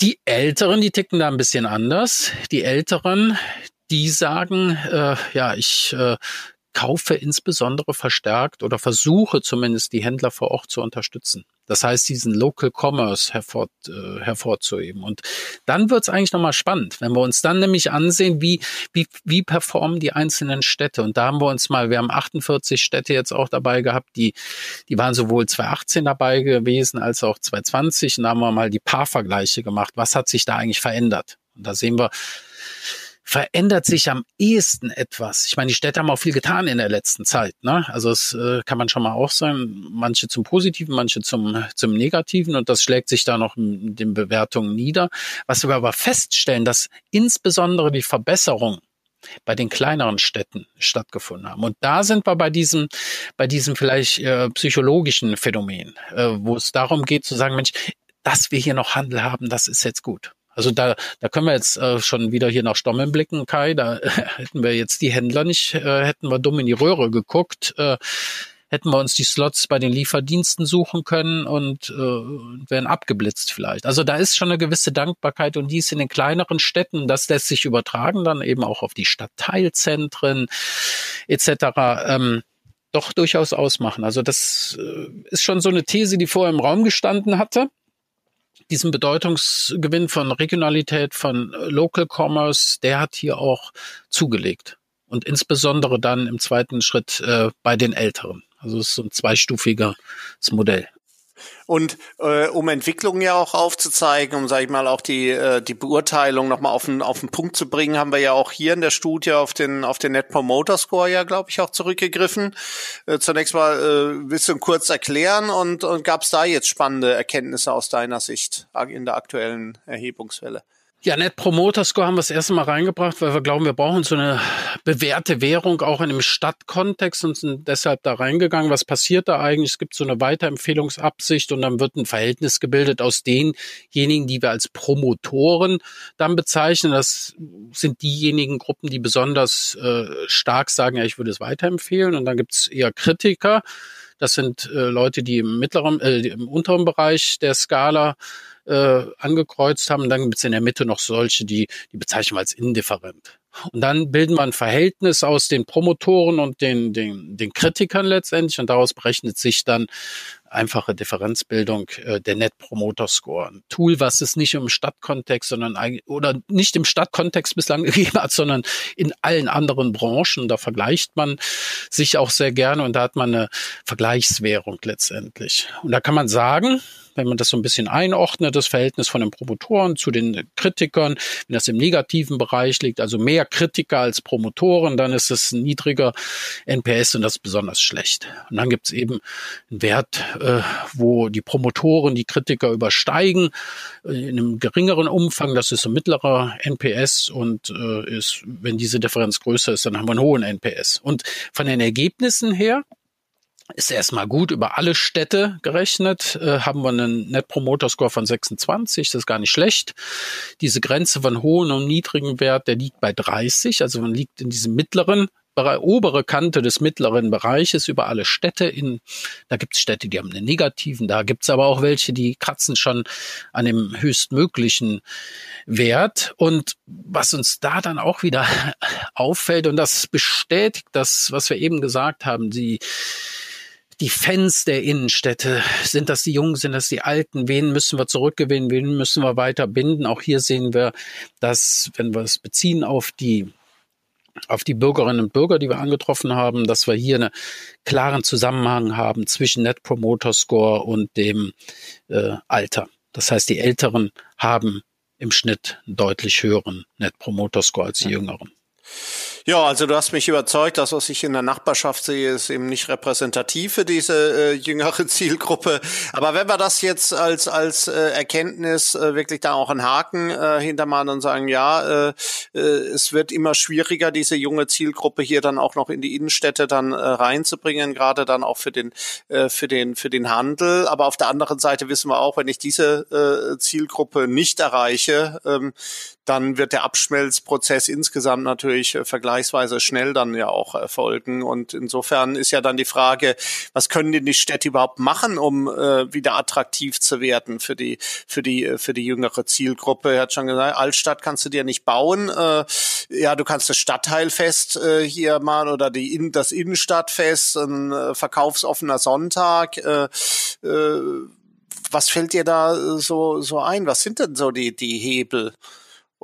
Die Älteren, die ticken da ein bisschen anders. Die Älteren, die sagen, äh, ja, ich äh, kaufe insbesondere verstärkt oder versuche zumindest die Händler vor Ort zu unterstützen. Das heißt, diesen Local Commerce hervor, äh, hervorzuheben. Und dann wird es eigentlich nochmal spannend, wenn wir uns dann nämlich ansehen, wie, wie, wie performen die einzelnen Städte. Und da haben wir uns mal, wir haben 48 Städte jetzt auch dabei gehabt, die, die waren sowohl 2018 dabei gewesen als auch 2020. Und da haben wir mal die Paarvergleiche gemacht. Was hat sich da eigentlich verändert? Und da sehen wir, verändert sich am ehesten etwas. Ich meine, die Städte haben auch viel getan in der letzten Zeit. Ne? Also es äh, kann man schon mal auch sagen, manche zum Positiven, manche zum, zum Negativen und das schlägt sich da noch in den Bewertungen nieder. Was wir aber feststellen, dass insbesondere die Verbesserung bei den kleineren Städten stattgefunden haben. Und da sind wir bei diesem, bei diesem vielleicht äh, psychologischen Phänomen, äh, wo es darum geht zu sagen, Mensch, dass wir hier noch Handel haben, das ist jetzt gut. Also da, da können wir jetzt äh, schon wieder hier nach Stommeln blicken, Kai. Da äh, hätten wir jetzt die Händler nicht, äh, hätten wir dumm in die Röhre geguckt, äh, hätten wir uns die Slots bei den Lieferdiensten suchen können und äh, wären abgeblitzt vielleicht. Also da ist schon eine gewisse Dankbarkeit und die ist in den kleineren Städten, das lässt sich übertragen dann eben auch auf die Stadtteilzentren etc. Ähm, doch durchaus ausmachen. Also das äh, ist schon so eine These, die vorher im Raum gestanden hatte diesen Bedeutungsgewinn von Regionalität, von Local Commerce, der hat hier auch zugelegt. Und insbesondere dann im zweiten Schritt äh, bei den Älteren. Also es ist so ein zweistufiges Modell. Und äh, um Entwicklungen ja auch aufzuzeigen, um, sag ich mal, auch die, äh, die Beurteilung nochmal auf den, auf den Punkt zu bringen, haben wir ja auch hier in der Studie auf den, auf den Net Promoter Score ja, glaube ich, auch zurückgegriffen. Äh, zunächst mal, äh, willst du kurz erklären und, und gab es da jetzt spannende Erkenntnisse aus deiner Sicht in der aktuellen Erhebungswelle? Ja, Net Promoter Score haben wir das erste Mal reingebracht, weil wir glauben, wir brauchen so eine bewährte Währung auch in einem Stadtkontext und sind deshalb da reingegangen. Was passiert da eigentlich? Es gibt so eine Weiterempfehlungsabsicht und dann wird ein Verhältnis gebildet aus denjenigen, die wir als Promotoren dann bezeichnen. Das sind diejenigen Gruppen, die besonders äh, stark sagen, ja, ich würde es weiterempfehlen. Und dann gibt es eher Kritiker. Das sind äh, Leute, die im mittleren, äh, im unteren Bereich der Skala äh, angekreuzt haben. Dann gibt es in der Mitte noch solche, die, die bezeichnen wir als indifferent. Und dann bilden wir ein Verhältnis aus den Promotoren und den, den, den Kritikern letztendlich und daraus berechnet sich dann einfache Differenzbildung äh, der Net Promoter Score. Ein Tool, was es nicht im Stadtkontext, sondern oder nicht im Stadtkontext bislang gegeben hat, sondern in allen anderen Branchen. Da vergleicht man sich auch sehr gerne und da hat man eine Vergleichswährung letztendlich. Und da kann man sagen, wenn man das so ein bisschen einordnet, das Verhältnis von den Promotoren zu den Kritikern, wenn das im negativen Bereich liegt, also mehr Kritiker als Promotoren, dann ist es ein niedriger NPS und das ist besonders schlecht. Und dann gibt es eben einen Wert, äh, wo die Promotoren die Kritiker übersteigen, äh, in einem geringeren Umfang, das ist ein mittlerer NPS und äh, ist, wenn diese Differenz größer ist, dann haben wir einen hohen NPS. Und von den Ergebnissen her ist erstmal gut über alle Städte gerechnet, äh, haben wir einen Net Promoter Score von 26, das ist gar nicht schlecht. Diese Grenze von hohen und niedrigen Wert, der liegt bei 30, also man liegt in diesem mittleren obere Kante des mittleren Bereiches über alle Städte. In, da gibt es Städte, die haben einen negativen, da gibt es aber auch welche, die kratzen schon an dem höchstmöglichen Wert. Und was uns da dann auch wieder auffällt, und das bestätigt das, was wir eben gesagt haben, die die Fans der Innenstädte? Sind das die Jungen, sind das die Alten? Wen müssen wir zurückgewinnen? Wen müssen wir weiter binden? Auch hier sehen wir, dass, wenn wir es beziehen auf die auf die Bürgerinnen und Bürger, die wir angetroffen haben, dass wir hier einen klaren Zusammenhang haben zwischen Net Promoter Score und dem äh, Alter. Das heißt, die Älteren haben im Schnitt einen deutlich höheren Net Promoter Score als die Jüngeren. Ja, also du hast mich überzeugt, das, was ich in der Nachbarschaft sehe, ist eben nicht repräsentativ für diese äh, jüngere Zielgruppe. Aber wenn wir das jetzt als als äh, Erkenntnis äh, wirklich da auch einen Haken äh, hintermachen und sagen, ja, äh, äh, es wird immer schwieriger, diese junge Zielgruppe hier dann auch noch in die Innenstädte dann äh, reinzubringen, gerade dann auch für den äh, für den für den Handel. Aber auf der anderen Seite wissen wir auch, wenn ich diese äh, Zielgruppe nicht erreiche, ähm, dann wird der Abschmelzprozess insgesamt natürlich äh, vergleichsweise schnell dann ja auch erfolgen. Und insofern ist ja dann die Frage, was können denn die Städte überhaupt machen, um äh, wieder attraktiv zu werden für die, für die, äh, für die jüngere Zielgruppe? Er hat schon gesagt, Altstadt kannst du dir nicht bauen. Äh, ja, du kannst das Stadtteilfest äh, hier mal oder die in, das Innenstadtfest, ein äh, verkaufsoffener Sonntag. Äh, äh, was fällt dir da so, so ein? Was sind denn so die, die Hebel?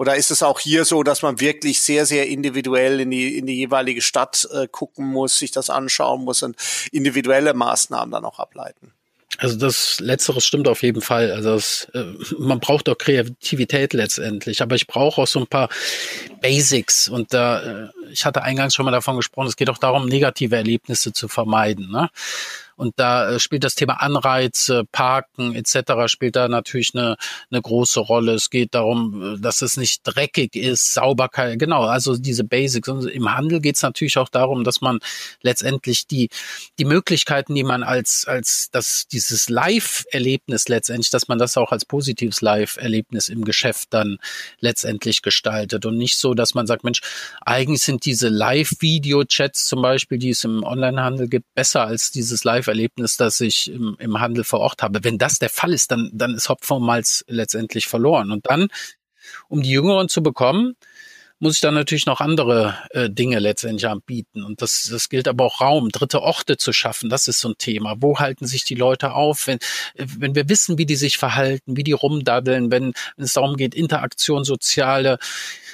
Oder ist es auch hier so, dass man wirklich sehr, sehr individuell in die, in die jeweilige Stadt äh, gucken muss, sich das anschauen muss und individuelle Maßnahmen dann auch ableiten? Also das Letztere stimmt auf jeden Fall. Also das, äh, man braucht auch Kreativität letztendlich, aber ich brauche auch so ein paar Basics. Und da, äh, ich hatte eingangs schon mal davon gesprochen, es geht auch darum, negative Erlebnisse zu vermeiden. Ne? Und da äh, spielt das Thema Anreize, Parken etc. spielt da natürlich eine, eine große Rolle. Es geht darum, äh, dass es nicht dreckig ist, Sauberkeit, genau, also diese Basics. Und im Handel geht es natürlich auch darum, dass man letztendlich die, die Möglichkeiten, die man als, als das, dieses Live-Erlebnis letztendlich, dass man das auch als positives Live-Erlebnis im Geschäft dann letztendlich gestaltet und nicht so, dass man sagt, Mensch, eigentlich sind diese Live-Video-Chats zum Beispiel, die es im Onlinehandel gibt, besser als dieses Live Erlebnis, das ich im, im Handel vor Ort habe. Wenn das der Fall ist, dann, dann ist Hopfen Malz letztendlich verloren. Und dann, um die Jüngeren zu bekommen, muss ich dann natürlich noch andere äh, Dinge letztendlich anbieten. Und das, das gilt aber auch Raum, dritte Orte zu schaffen. Das ist so ein Thema. Wo halten sich die Leute auf? Wenn, wenn wir wissen, wie die sich verhalten, wie die rumdaddeln, wenn, wenn es darum geht, Interaktion, soziale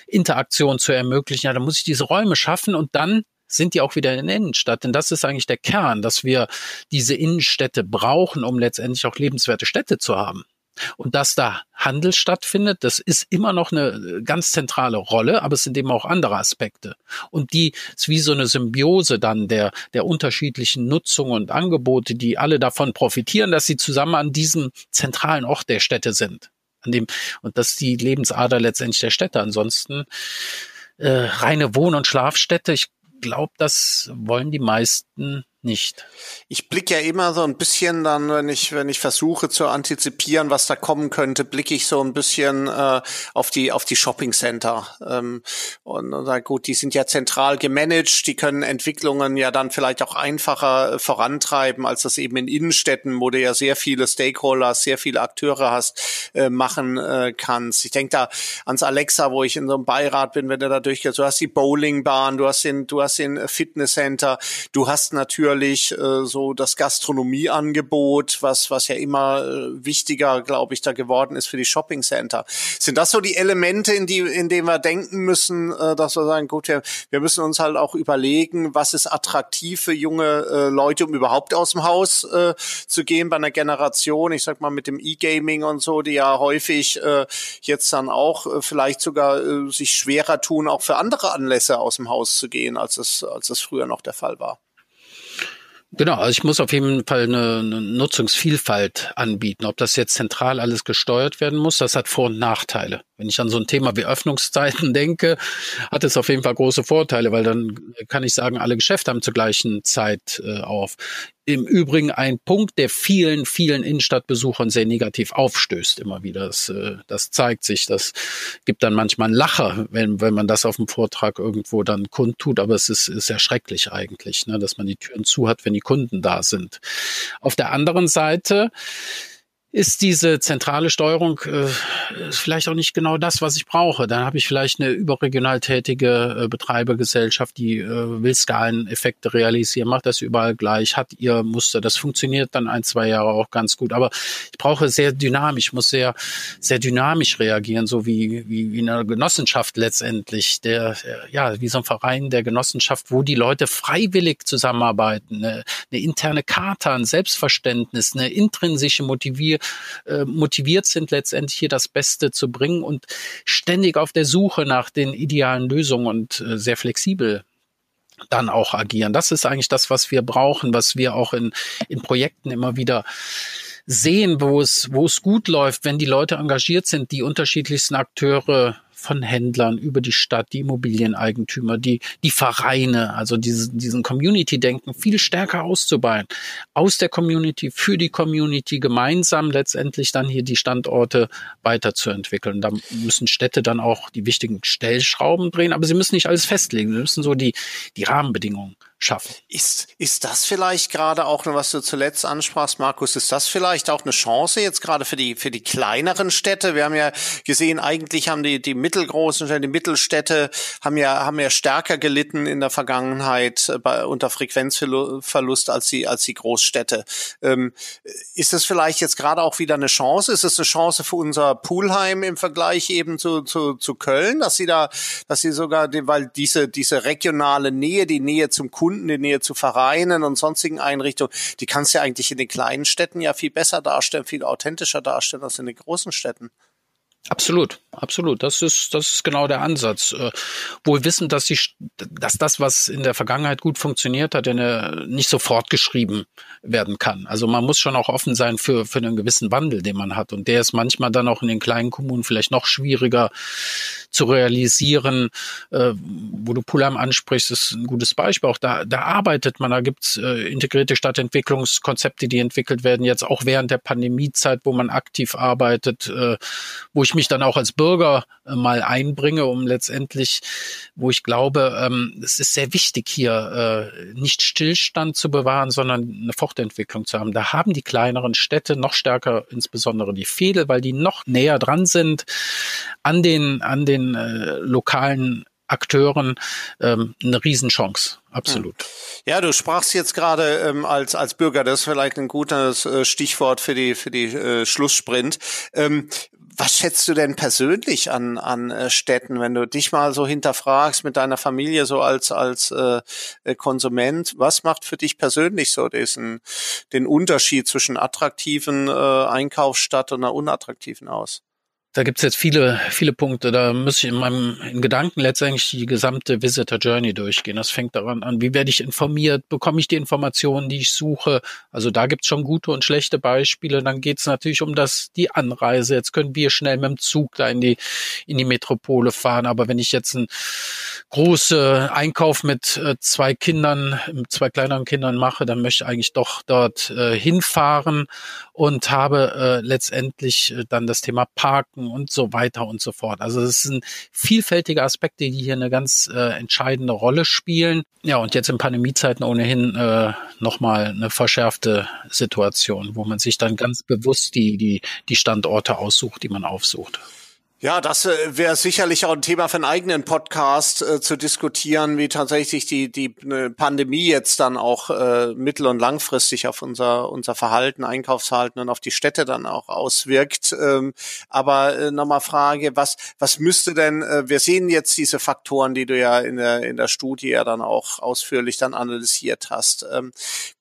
Interaktion zu ermöglichen, ja, dann muss ich diese Räume schaffen und dann sind die auch wieder in der Innenstadt. Denn das ist eigentlich der Kern, dass wir diese Innenstädte brauchen, um letztendlich auch lebenswerte Städte zu haben. Und dass da Handel stattfindet, das ist immer noch eine ganz zentrale Rolle, aber es sind eben auch andere Aspekte. Und die ist wie so eine Symbiose dann der, der unterschiedlichen Nutzungen und Angebote, die alle davon profitieren, dass sie zusammen an diesem zentralen Ort der Städte sind. An dem, und das ist die Lebensader letztendlich der Städte. Ansonsten äh, reine Wohn- und Schlafstätte, ich glaube, das wollen die meisten nicht. Ich blicke ja immer so ein bisschen dann, wenn ich, wenn ich versuche zu antizipieren, was da kommen könnte, blicke ich so ein bisschen äh, auf die, auf die Shopping Center. Ähm, und, und sage, gut, die sind ja zentral gemanagt, die können Entwicklungen ja dann vielleicht auch einfacher äh, vorantreiben, als das eben in Innenstädten, wo du ja sehr viele Stakeholder, sehr viele Akteure hast, äh, machen äh, kannst. Ich denke da ans Alexa, wo ich in so einem Beirat bin, wenn du da durchgehst. Du hast die Bowlingbahn, du hast den, du hast den Fitnesscenter, du hast natürlich natürlich äh, so das Gastronomieangebot, was, was ja immer äh, wichtiger, glaube ich, da geworden ist für die Shopping Center. Sind das so die Elemente, in die, in denen wir denken müssen, äh, dass wir sagen, gut, wir, wir müssen uns halt auch überlegen, was ist attraktiv für junge äh, Leute, um überhaupt aus dem Haus äh, zu gehen bei einer Generation, ich sag mal mit dem E-Gaming und so, die ja häufig äh, jetzt dann auch äh, vielleicht sogar äh, sich schwerer tun, auch für andere Anlässe aus dem Haus zu gehen, als es, als es früher noch der Fall war. Genau, also ich muss auf jeden Fall eine, eine, Nutzungsvielfalt anbieten. Ob das jetzt zentral alles gesteuert werden muss, das hat Vor- und Nachteile. Wenn ich an so ein Thema wie Öffnungszeiten denke, hat es auf jeden Fall große Vorteile, weil dann kann ich sagen, alle Geschäfte haben zur gleichen Zeit äh, auf. Im Übrigen ein Punkt, der vielen, vielen Innenstadtbesuchern sehr negativ aufstößt immer wieder. Das, äh, das zeigt sich. Das gibt dann manchmal einen Lacher, wenn, wenn man das auf dem Vortrag irgendwo dann kundtut. Aber es ist, ist sehr schrecklich eigentlich, ne, dass man die Türen zu hat, wenn die Kunden da sind. Auf der anderen Seite ist diese zentrale Steuerung äh, vielleicht auch nicht genau das, was ich brauche. Dann habe ich vielleicht eine überregional tätige äh, Betreibergesellschaft, die äh, will Skaleneffekte realisieren, macht das überall gleich, hat ihr Muster. Das funktioniert dann ein, zwei Jahre auch ganz gut. Aber ich brauche sehr dynamisch, muss sehr, sehr dynamisch reagieren, so wie, wie, wie eine Genossenschaft letztendlich, der, ja, wie so ein Verein der Genossenschaft, wo die Leute freiwillig zusammenarbeiten, eine, eine interne Charta, ein Selbstverständnis, eine intrinsische Motivier, äh, motiviert sind, letztendlich hier das Beste zu bringen und ständig auf der Suche nach den idealen Lösungen und äh, sehr flexibel dann auch agieren. Das ist eigentlich das, was wir brauchen, was wir auch in, in Projekten immer wieder sehen, wo es, wo es gut läuft, wenn die Leute engagiert sind, die unterschiedlichsten Akteure von Händlern über die Stadt, die Immobilieneigentümer, die, die Vereine, also diesen, diesen Community-Denken viel stärker auszubauen. Aus der Community, für die Community, gemeinsam letztendlich dann hier die Standorte weiterzuentwickeln. Da müssen Städte dann auch die wichtigen Stellschrauben drehen, aber sie müssen nicht alles festlegen. Sie müssen so die, die Rahmenbedingungen schaffen. Ist, ist das vielleicht gerade auch, was du zuletzt ansprachst, Markus, ist das vielleicht auch eine Chance jetzt gerade für die, für die kleineren Städte? Wir haben ja gesehen, eigentlich haben die, die mittelgroßen Städte, die Mittelstädte haben ja, haben ja stärker gelitten in der Vergangenheit äh, bei, unter Frequenzverlust als die, als die Großstädte. Ähm, ist das vielleicht jetzt gerade auch wieder eine Chance? Ist es eine Chance für unser Poolheim im Vergleich eben zu, zu, zu Köln, dass sie da, dass sie sogar, weil diese, diese regionale Nähe, die Nähe zum Kunden in Nähe zu Vereinen und sonstigen Einrichtungen, die kannst du ja eigentlich in den kleinen Städten ja viel besser darstellen, viel authentischer darstellen als in den großen Städten. Absolut, absolut. Das ist, das ist genau der Ansatz. Äh, wohl wissen, dass, die, dass das, was in der Vergangenheit gut funktioniert hat, nicht sofort geschrieben werden kann. Also man muss schon auch offen sein für, für einen gewissen Wandel, den man hat. Und der ist manchmal dann auch in den kleinen Kommunen vielleicht noch schwieriger zu realisieren. Äh, wo du Pulam ansprichst, ist ein gutes Beispiel. Auch da, da arbeitet man, da gibt's äh, integrierte Stadtentwicklungskonzepte, die entwickelt werden, jetzt auch während der Pandemiezeit, wo man aktiv arbeitet, äh, wo ich mich dann auch als Bürger äh, mal einbringe, um letztendlich, wo ich glaube, ähm, es ist sehr wichtig hier äh, nicht Stillstand zu bewahren, sondern eine Fortentwicklung zu haben. Da haben die kleineren Städte noch stärker, insbesondere die Fehde, weil die noch näher dran sind an den an den äh, lokalen Akteuren ähm, eine Riesenchance, absolut. Ja, du sprachst jetzt gerade ähm, als als Bürger, das ist vielleicht ein gutes äh, Stichwort für die für die äh, Schlusssprint. Ähm, was schätzt du denn persönlich an, an äh, Städten, wenn du dich mal so hinterfragst mit deiner Familie so als, als äh, äh, Konsument? Was macht für dich persönlich so diesen, den Unterschied zwischen attraktiven äh, Einkaufsstadt und einer unattraktiven aus? Da gibt's jetzt viele, viele Punkte. Da muss ich in meinem in Gedanken letztendlich die gesamte Visitor Journey durchgehen. Das fängt daran an, wie werde ich informiert, bekomme ich die Informationen, die ich suche. Also da gibt's schon gute und schlechte Beispiele. Dann geht's natürlich um das, die Anreise. Jetzt können wir schnell mit dem Zug da in die, in die Metropole fahren. Aber wenn ich jetzt einen großen Einkauf mit äh, zwei Kindern, zwei kleineren Kindern mache, dann möchte ich eigentlich doch dort äh, hinfahren und habe äh, letztendlich äh, dann das Thema Parken und so weiter und so fort. Also es sind vielfältige Aspekte, die hier eine ganz äh, entscheidende Rolle spielen. Ja, und jetzt in Pandemiezeiten ohnehin äh, nochmal eine verschärfte Situation, wo man sich dann ganz bewusst die, die, die Standorte aussucht, die man aufsucht. Ja, das äh, wäre sicherlich auch ein Thema für einen eigenen Podcast äh, zu diskutieren, wie tatsächlich die die ne, Pandemie jetzt dann auch äh, mittel- und langfristig auf unser unser Verhalten, Einkaufsverhalten und auf die Städte dann auch auswirkt. Ähm, aber äh, nochmal Frage, was was müsste denn? Äh, wir sehen jetzt diese Faktoren, die du ja in der in der Studie ja dann auch ausführlich dann analysiert hast. Ähm,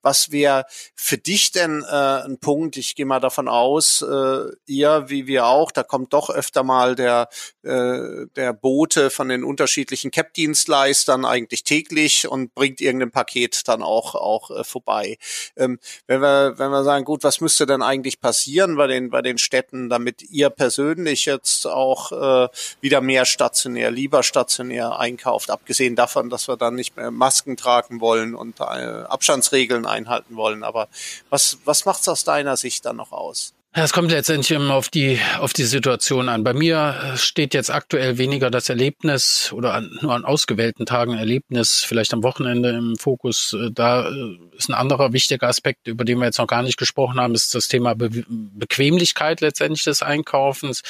was wäre für dich denn äh, ein Punkt? Ich gehe mal davon aus, äh, ihr wie wir auch, da kommt doch öfter mal mal der, äh, der Bote von den unterschiedlichen CAP-Dienstleistern eigentlich täglich und bringt irgendein Paket dann auch, auch äh, vorbei. Ähm, wenn wir, wenn wir sagen, gut, was müsste denn eigentlich passieren bei den, bei den Städten, damit ihr persönlich jetzt auch äh, wieder mehr stationär, lieber stationär einkauft, abgesehen davon, dass wir dann nicht mehr Masken tragen wollen und äh, Abstandsregeln einhalten wollen. Aber was, was macht's aus deiner Sicht dann noch aus? Es kommt letztendlich immer auf die, auf die Situation an. Bei mir äh, steht jetzt aktuell weniger das Erlebnis oder an, nur an ausgewählten Tagen Erlebnis, vielleicht am Wochenende im Fokus. Äh, da äh, ist ein anderer wichtiger Aspekt, über den wir jetzt noch gar nicht gesprochen haben, ist das Thema Be Bequemlichkeit letztendlich des Einkaufens,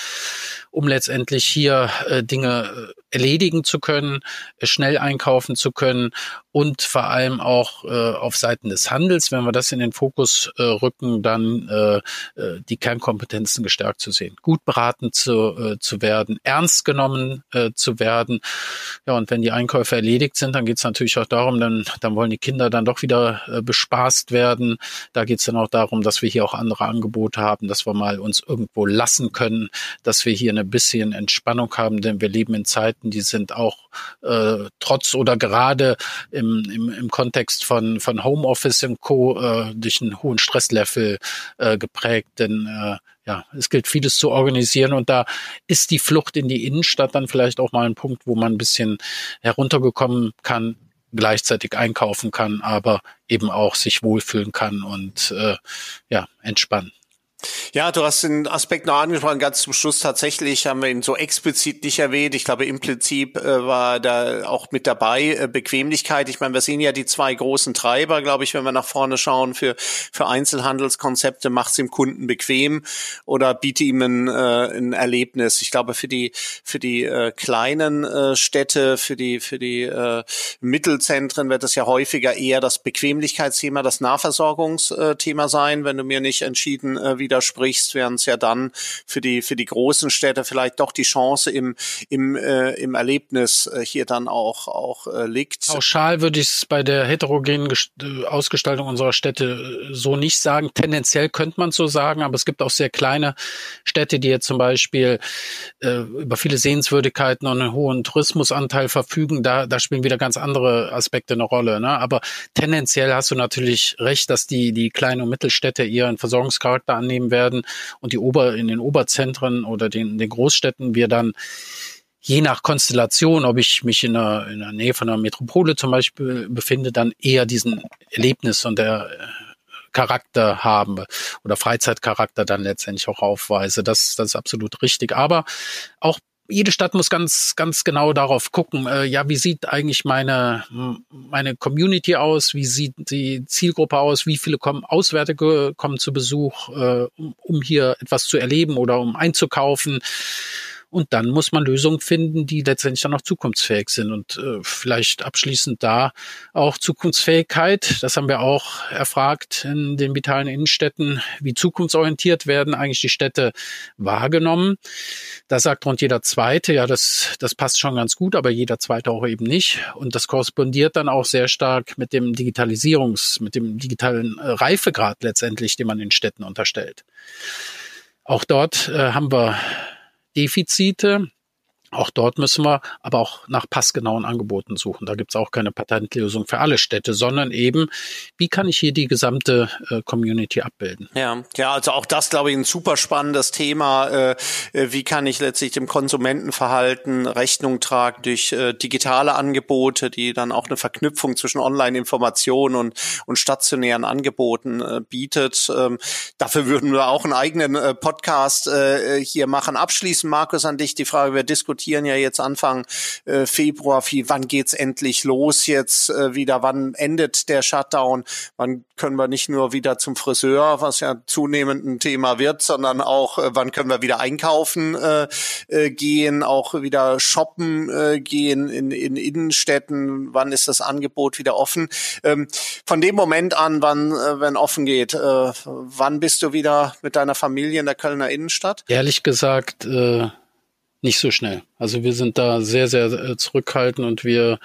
um letztendlich hier Dinge erledigen zu können, schnell einkaufen zu können und vor allem auch äh, auf Seiten des Handels, wenn wir das in den Fokus äh, rücken, dann äh, äh, die Kernkompetenzen gestärkt zu sehen, gut beraten zu, äh, zu werden, ernst genommen äh, zu werden. Ja, und wenn die Einkäufe erledigt sind, dann geht es natürlich auch darum, dann, dann wollen die Kinder dann doch wieder äh, bespaßt werden. Da geht es dann auch darum, dass wir hier auch andere Angebote haben, dass wir mal uns irgendwo lassen können, dass wir hier eine bisschen Entspannung haben, denn wir leben in Zeiten, die sind auch äh, trotz oder gerade im im, im, im Kontext von, von Homeoffice und Co. Äh, durch einen hohen Stresslevel äh, geprägt. Denn äh, ja, es gilt vieles zu organisieren und da ist die Flucht in die Innenstadt dann vielleicht auch mal ein Punkt, wo man ein bisschen heruntergekommen kann, gleichzeitig einkaufen kann, aber eben auch sich wohlfühlen kann und äh, ja, entspannen. Ja, du hast den Aspekt noch angesprochen, ganz zum Schluss tatsächlich haben wir ihn so explizit nicht erwähnt. Ich glaube, im Prinzip äh, war da auch mit dabei äh, Bequemlichkeit. Ich meine, wir sehen ja die zwei großen Treiber, glaube ich, wenn wir nach vorne schauen für, für Einzelhandelskonzepte, macht es dem Kunden bequem oder biete ihm ein, äh, ein Erlebnis. Ich glaube, für die, für die äh, kleinen äh, Städte, für die, für die äh, Mittelzentren wird es ja häufiger eher das Bequemlichkeitsthema, das Nahversorgungsthema sein, wenn du mir nicht entschieden äh, wieder widersprichst, während es ja dann für die, für die großen Städte vielleicht doch die Chance im, im, äh, im Erlebnis äh, hier dann auch, auch äh, liegt. Pauschal würde ich es bei der heterogenen äh, Ausgestaltung unserer Städte äh, so nicht sagen. Tendenziell könnte man so sagen, aber es gibt auch sehr kleine Städte, die jetzt zum Beispiel äh, über viele Sehenswürdigkeiten und einen hohen Tourismusanteil verfügen. Da, da spielen wieder ganz andere Aspekte eine Rolle. Ne? Aber tendenziell hast du natürlich recht, dass die, die kleinen und Mittelstädte ihren Versorgungscharakter annehmen wahrgenommen werden und die Ober, in den Oberzentren oder den, den Großstädten wir dann je nach Konstellation, ob ich mich in der, in der Nähe von einer Metropole zum Beispiel befinde, dann eher diesen Erlebnis und der äh, Charakter haben oder Freizeitcharakter dann letztendlich auch aufweise. Das, das ist absolut richtig. Aber auch jede Stadt muss ganz, ganz genau darauf gucken, äh, ja, wie sieht eigentlich meine, meine Community aus, wie sieht die Zielgruppe aus, wie viele kommen, Auswärtige kommen zu Besuch, äh, um, um hier etwas zu erleben oder um einzukaufen. Und dann muss man Lösungen finden, die letztendlich dann auch zukunftsfähig sind. Und äh, vielleicht abschließend da auch Zukunftsfähigkeit. Das haben wir auch erfragt in den vitalen Innenstädten. Wie zukunftsorientiert werden eigentlich die Städte wahrgenommen? Da sagt rund jeder Zweite, ja, das, das passt schon ganz gut, aber jeder Zweite auch eben nicht. Und das korrespondiert dann auch sehr stark mit dem Digitalisierungs-, mit dem digitalen äh, Reifegrad letztendlich, den man in Städten unterstellt. Auch dort äh, haben wir Defizite. Auch dort müssen wir aber auch nach passgenauen Angeboten suchen. Da gibt es auch keine Patentlösung für alle Städte, sondern eben, wie kann ich hier die gesamte äh, Community abbilden? Ja, ja, also auch das, glaube ich, ein super spannendes Thema. Äh, äh, wie kann ich letztlich dem Konsumentenverhalten Rechnung tragen durch äh, digitale Angebote, die dann auch eine Verknüpfung zwischen Online-Informationen und, und stationären Angeboten äh, bietet. Ähm, dafür würden wir auch einen eigenen äh, Podcast hier machen. Abschließend, Markus, an dich die Frage, wir diskutieren diskutieren ja jetzt Anfang äh, Februar viel, wann geht's endlich los jetzt äh, wieder, wann endet der Shutdown, wann können wir nicht nur wieder zum Friseur, was ja zunehmend ein Thema wird, sondern auch, äh, wann können wir wieder einkaufen äh, äh, gehen, auch wieder shoppen äh, gehen in, in Innenstädten, wann ist das Angebot wieder offen. Ähm, von dem Moment an, wann, äh, wenn offen geht, äh, wann bist du wieder mit deiner Familie in der Kölner Innenstadt? Ehrlich gesagt, äh nicht so schnell. Also wir sind da sehr, sehr äh, zurückhaltend und wir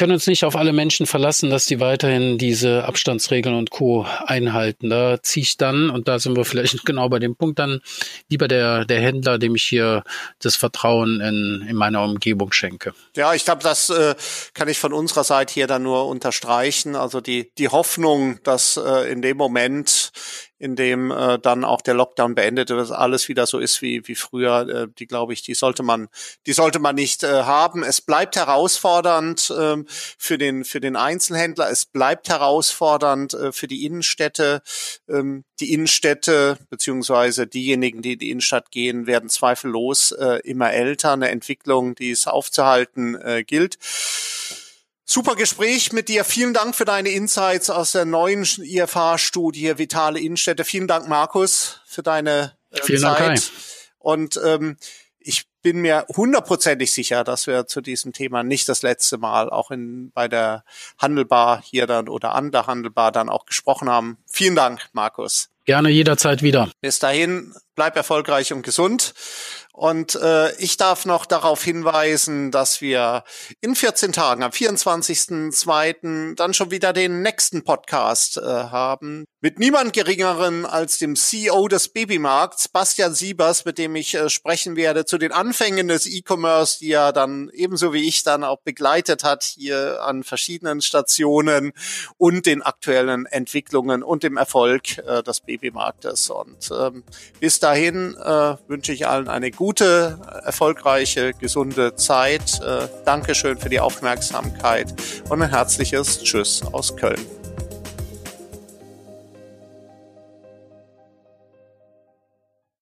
können uns nicht auf alle Menschen verlassen, dass die weiterhin diese Abstandsregeln und Co. einhalten. Da ziehe ich dann, und da sind wir vielleicht genau bei dem Punkt, dann lieber der, der Händler, dem ich hier das Vertrauen in, in meiner Umgebung schenke. Ja, ich glaube, das äh, kann ich von unserer Seite hier dann nur unterstreichen. Also die, die Hoffnung, dass äh, in dem Moment in dem äh, dann auch der Lockdown beendet wird, alles wieder so ist wie, wie früher, äh, die glaube ich, die sollte man, die sollte man nicht äh, haben. Es bleibt herausfordernd äh, für den, für den Einzelhändler. Es bleibt herausfordernd äh, für die Innenstädte. Ähm, die Innenstädte beziehungsweise diejenigen, die in die Innenstadt gehen, werden zweifellos äh, immer älter. Eine Entwicklung, die es aufzuhalten äh, gilt. Super Gespräch mit dir. Vielen Dank für deine Insights aus der neuen IFH-Studie Vitale Innenstädte. Vielen Dank, Markus, für deine äh, Vielen Zeit. Dank, Und ähm, ich bin mir hundertprozentig sicher, dass wir zu diesem Thema nicht das letzte Mal auch in, bei der Handelbar hier dann oder an der Handelbar dann auch gesprochen haben. Vielen Dank, Markus. Gerne jederzeit wieder. Bis dahin, bleib erfolgreich und gesund. Und äh, ich darf noch darauf hinweisen, dass wir in 14 Tagen, am 24.02. dann schon wieder den nächsten Podcast äh, haben. Mit niemand geringeren als dem CEO des Babymarkts, Bastian Siebers, mit dem ich äh, sprechen werde zu den Anfängen des E-Commerce, die er dann ebenso wie ich dann auch begleitet hat hier an verschiedenen Stationen und den aktuellen Entwicklungen und dem Erfolg äh, des Babymarktes. Und ähm, bis dahin äh, wünsche ich allen eine gute erfolgreiche, gesunde Zeit. Dankeschön für die Aufmerksamkeit und ein herzliches Tschüss aus Köln.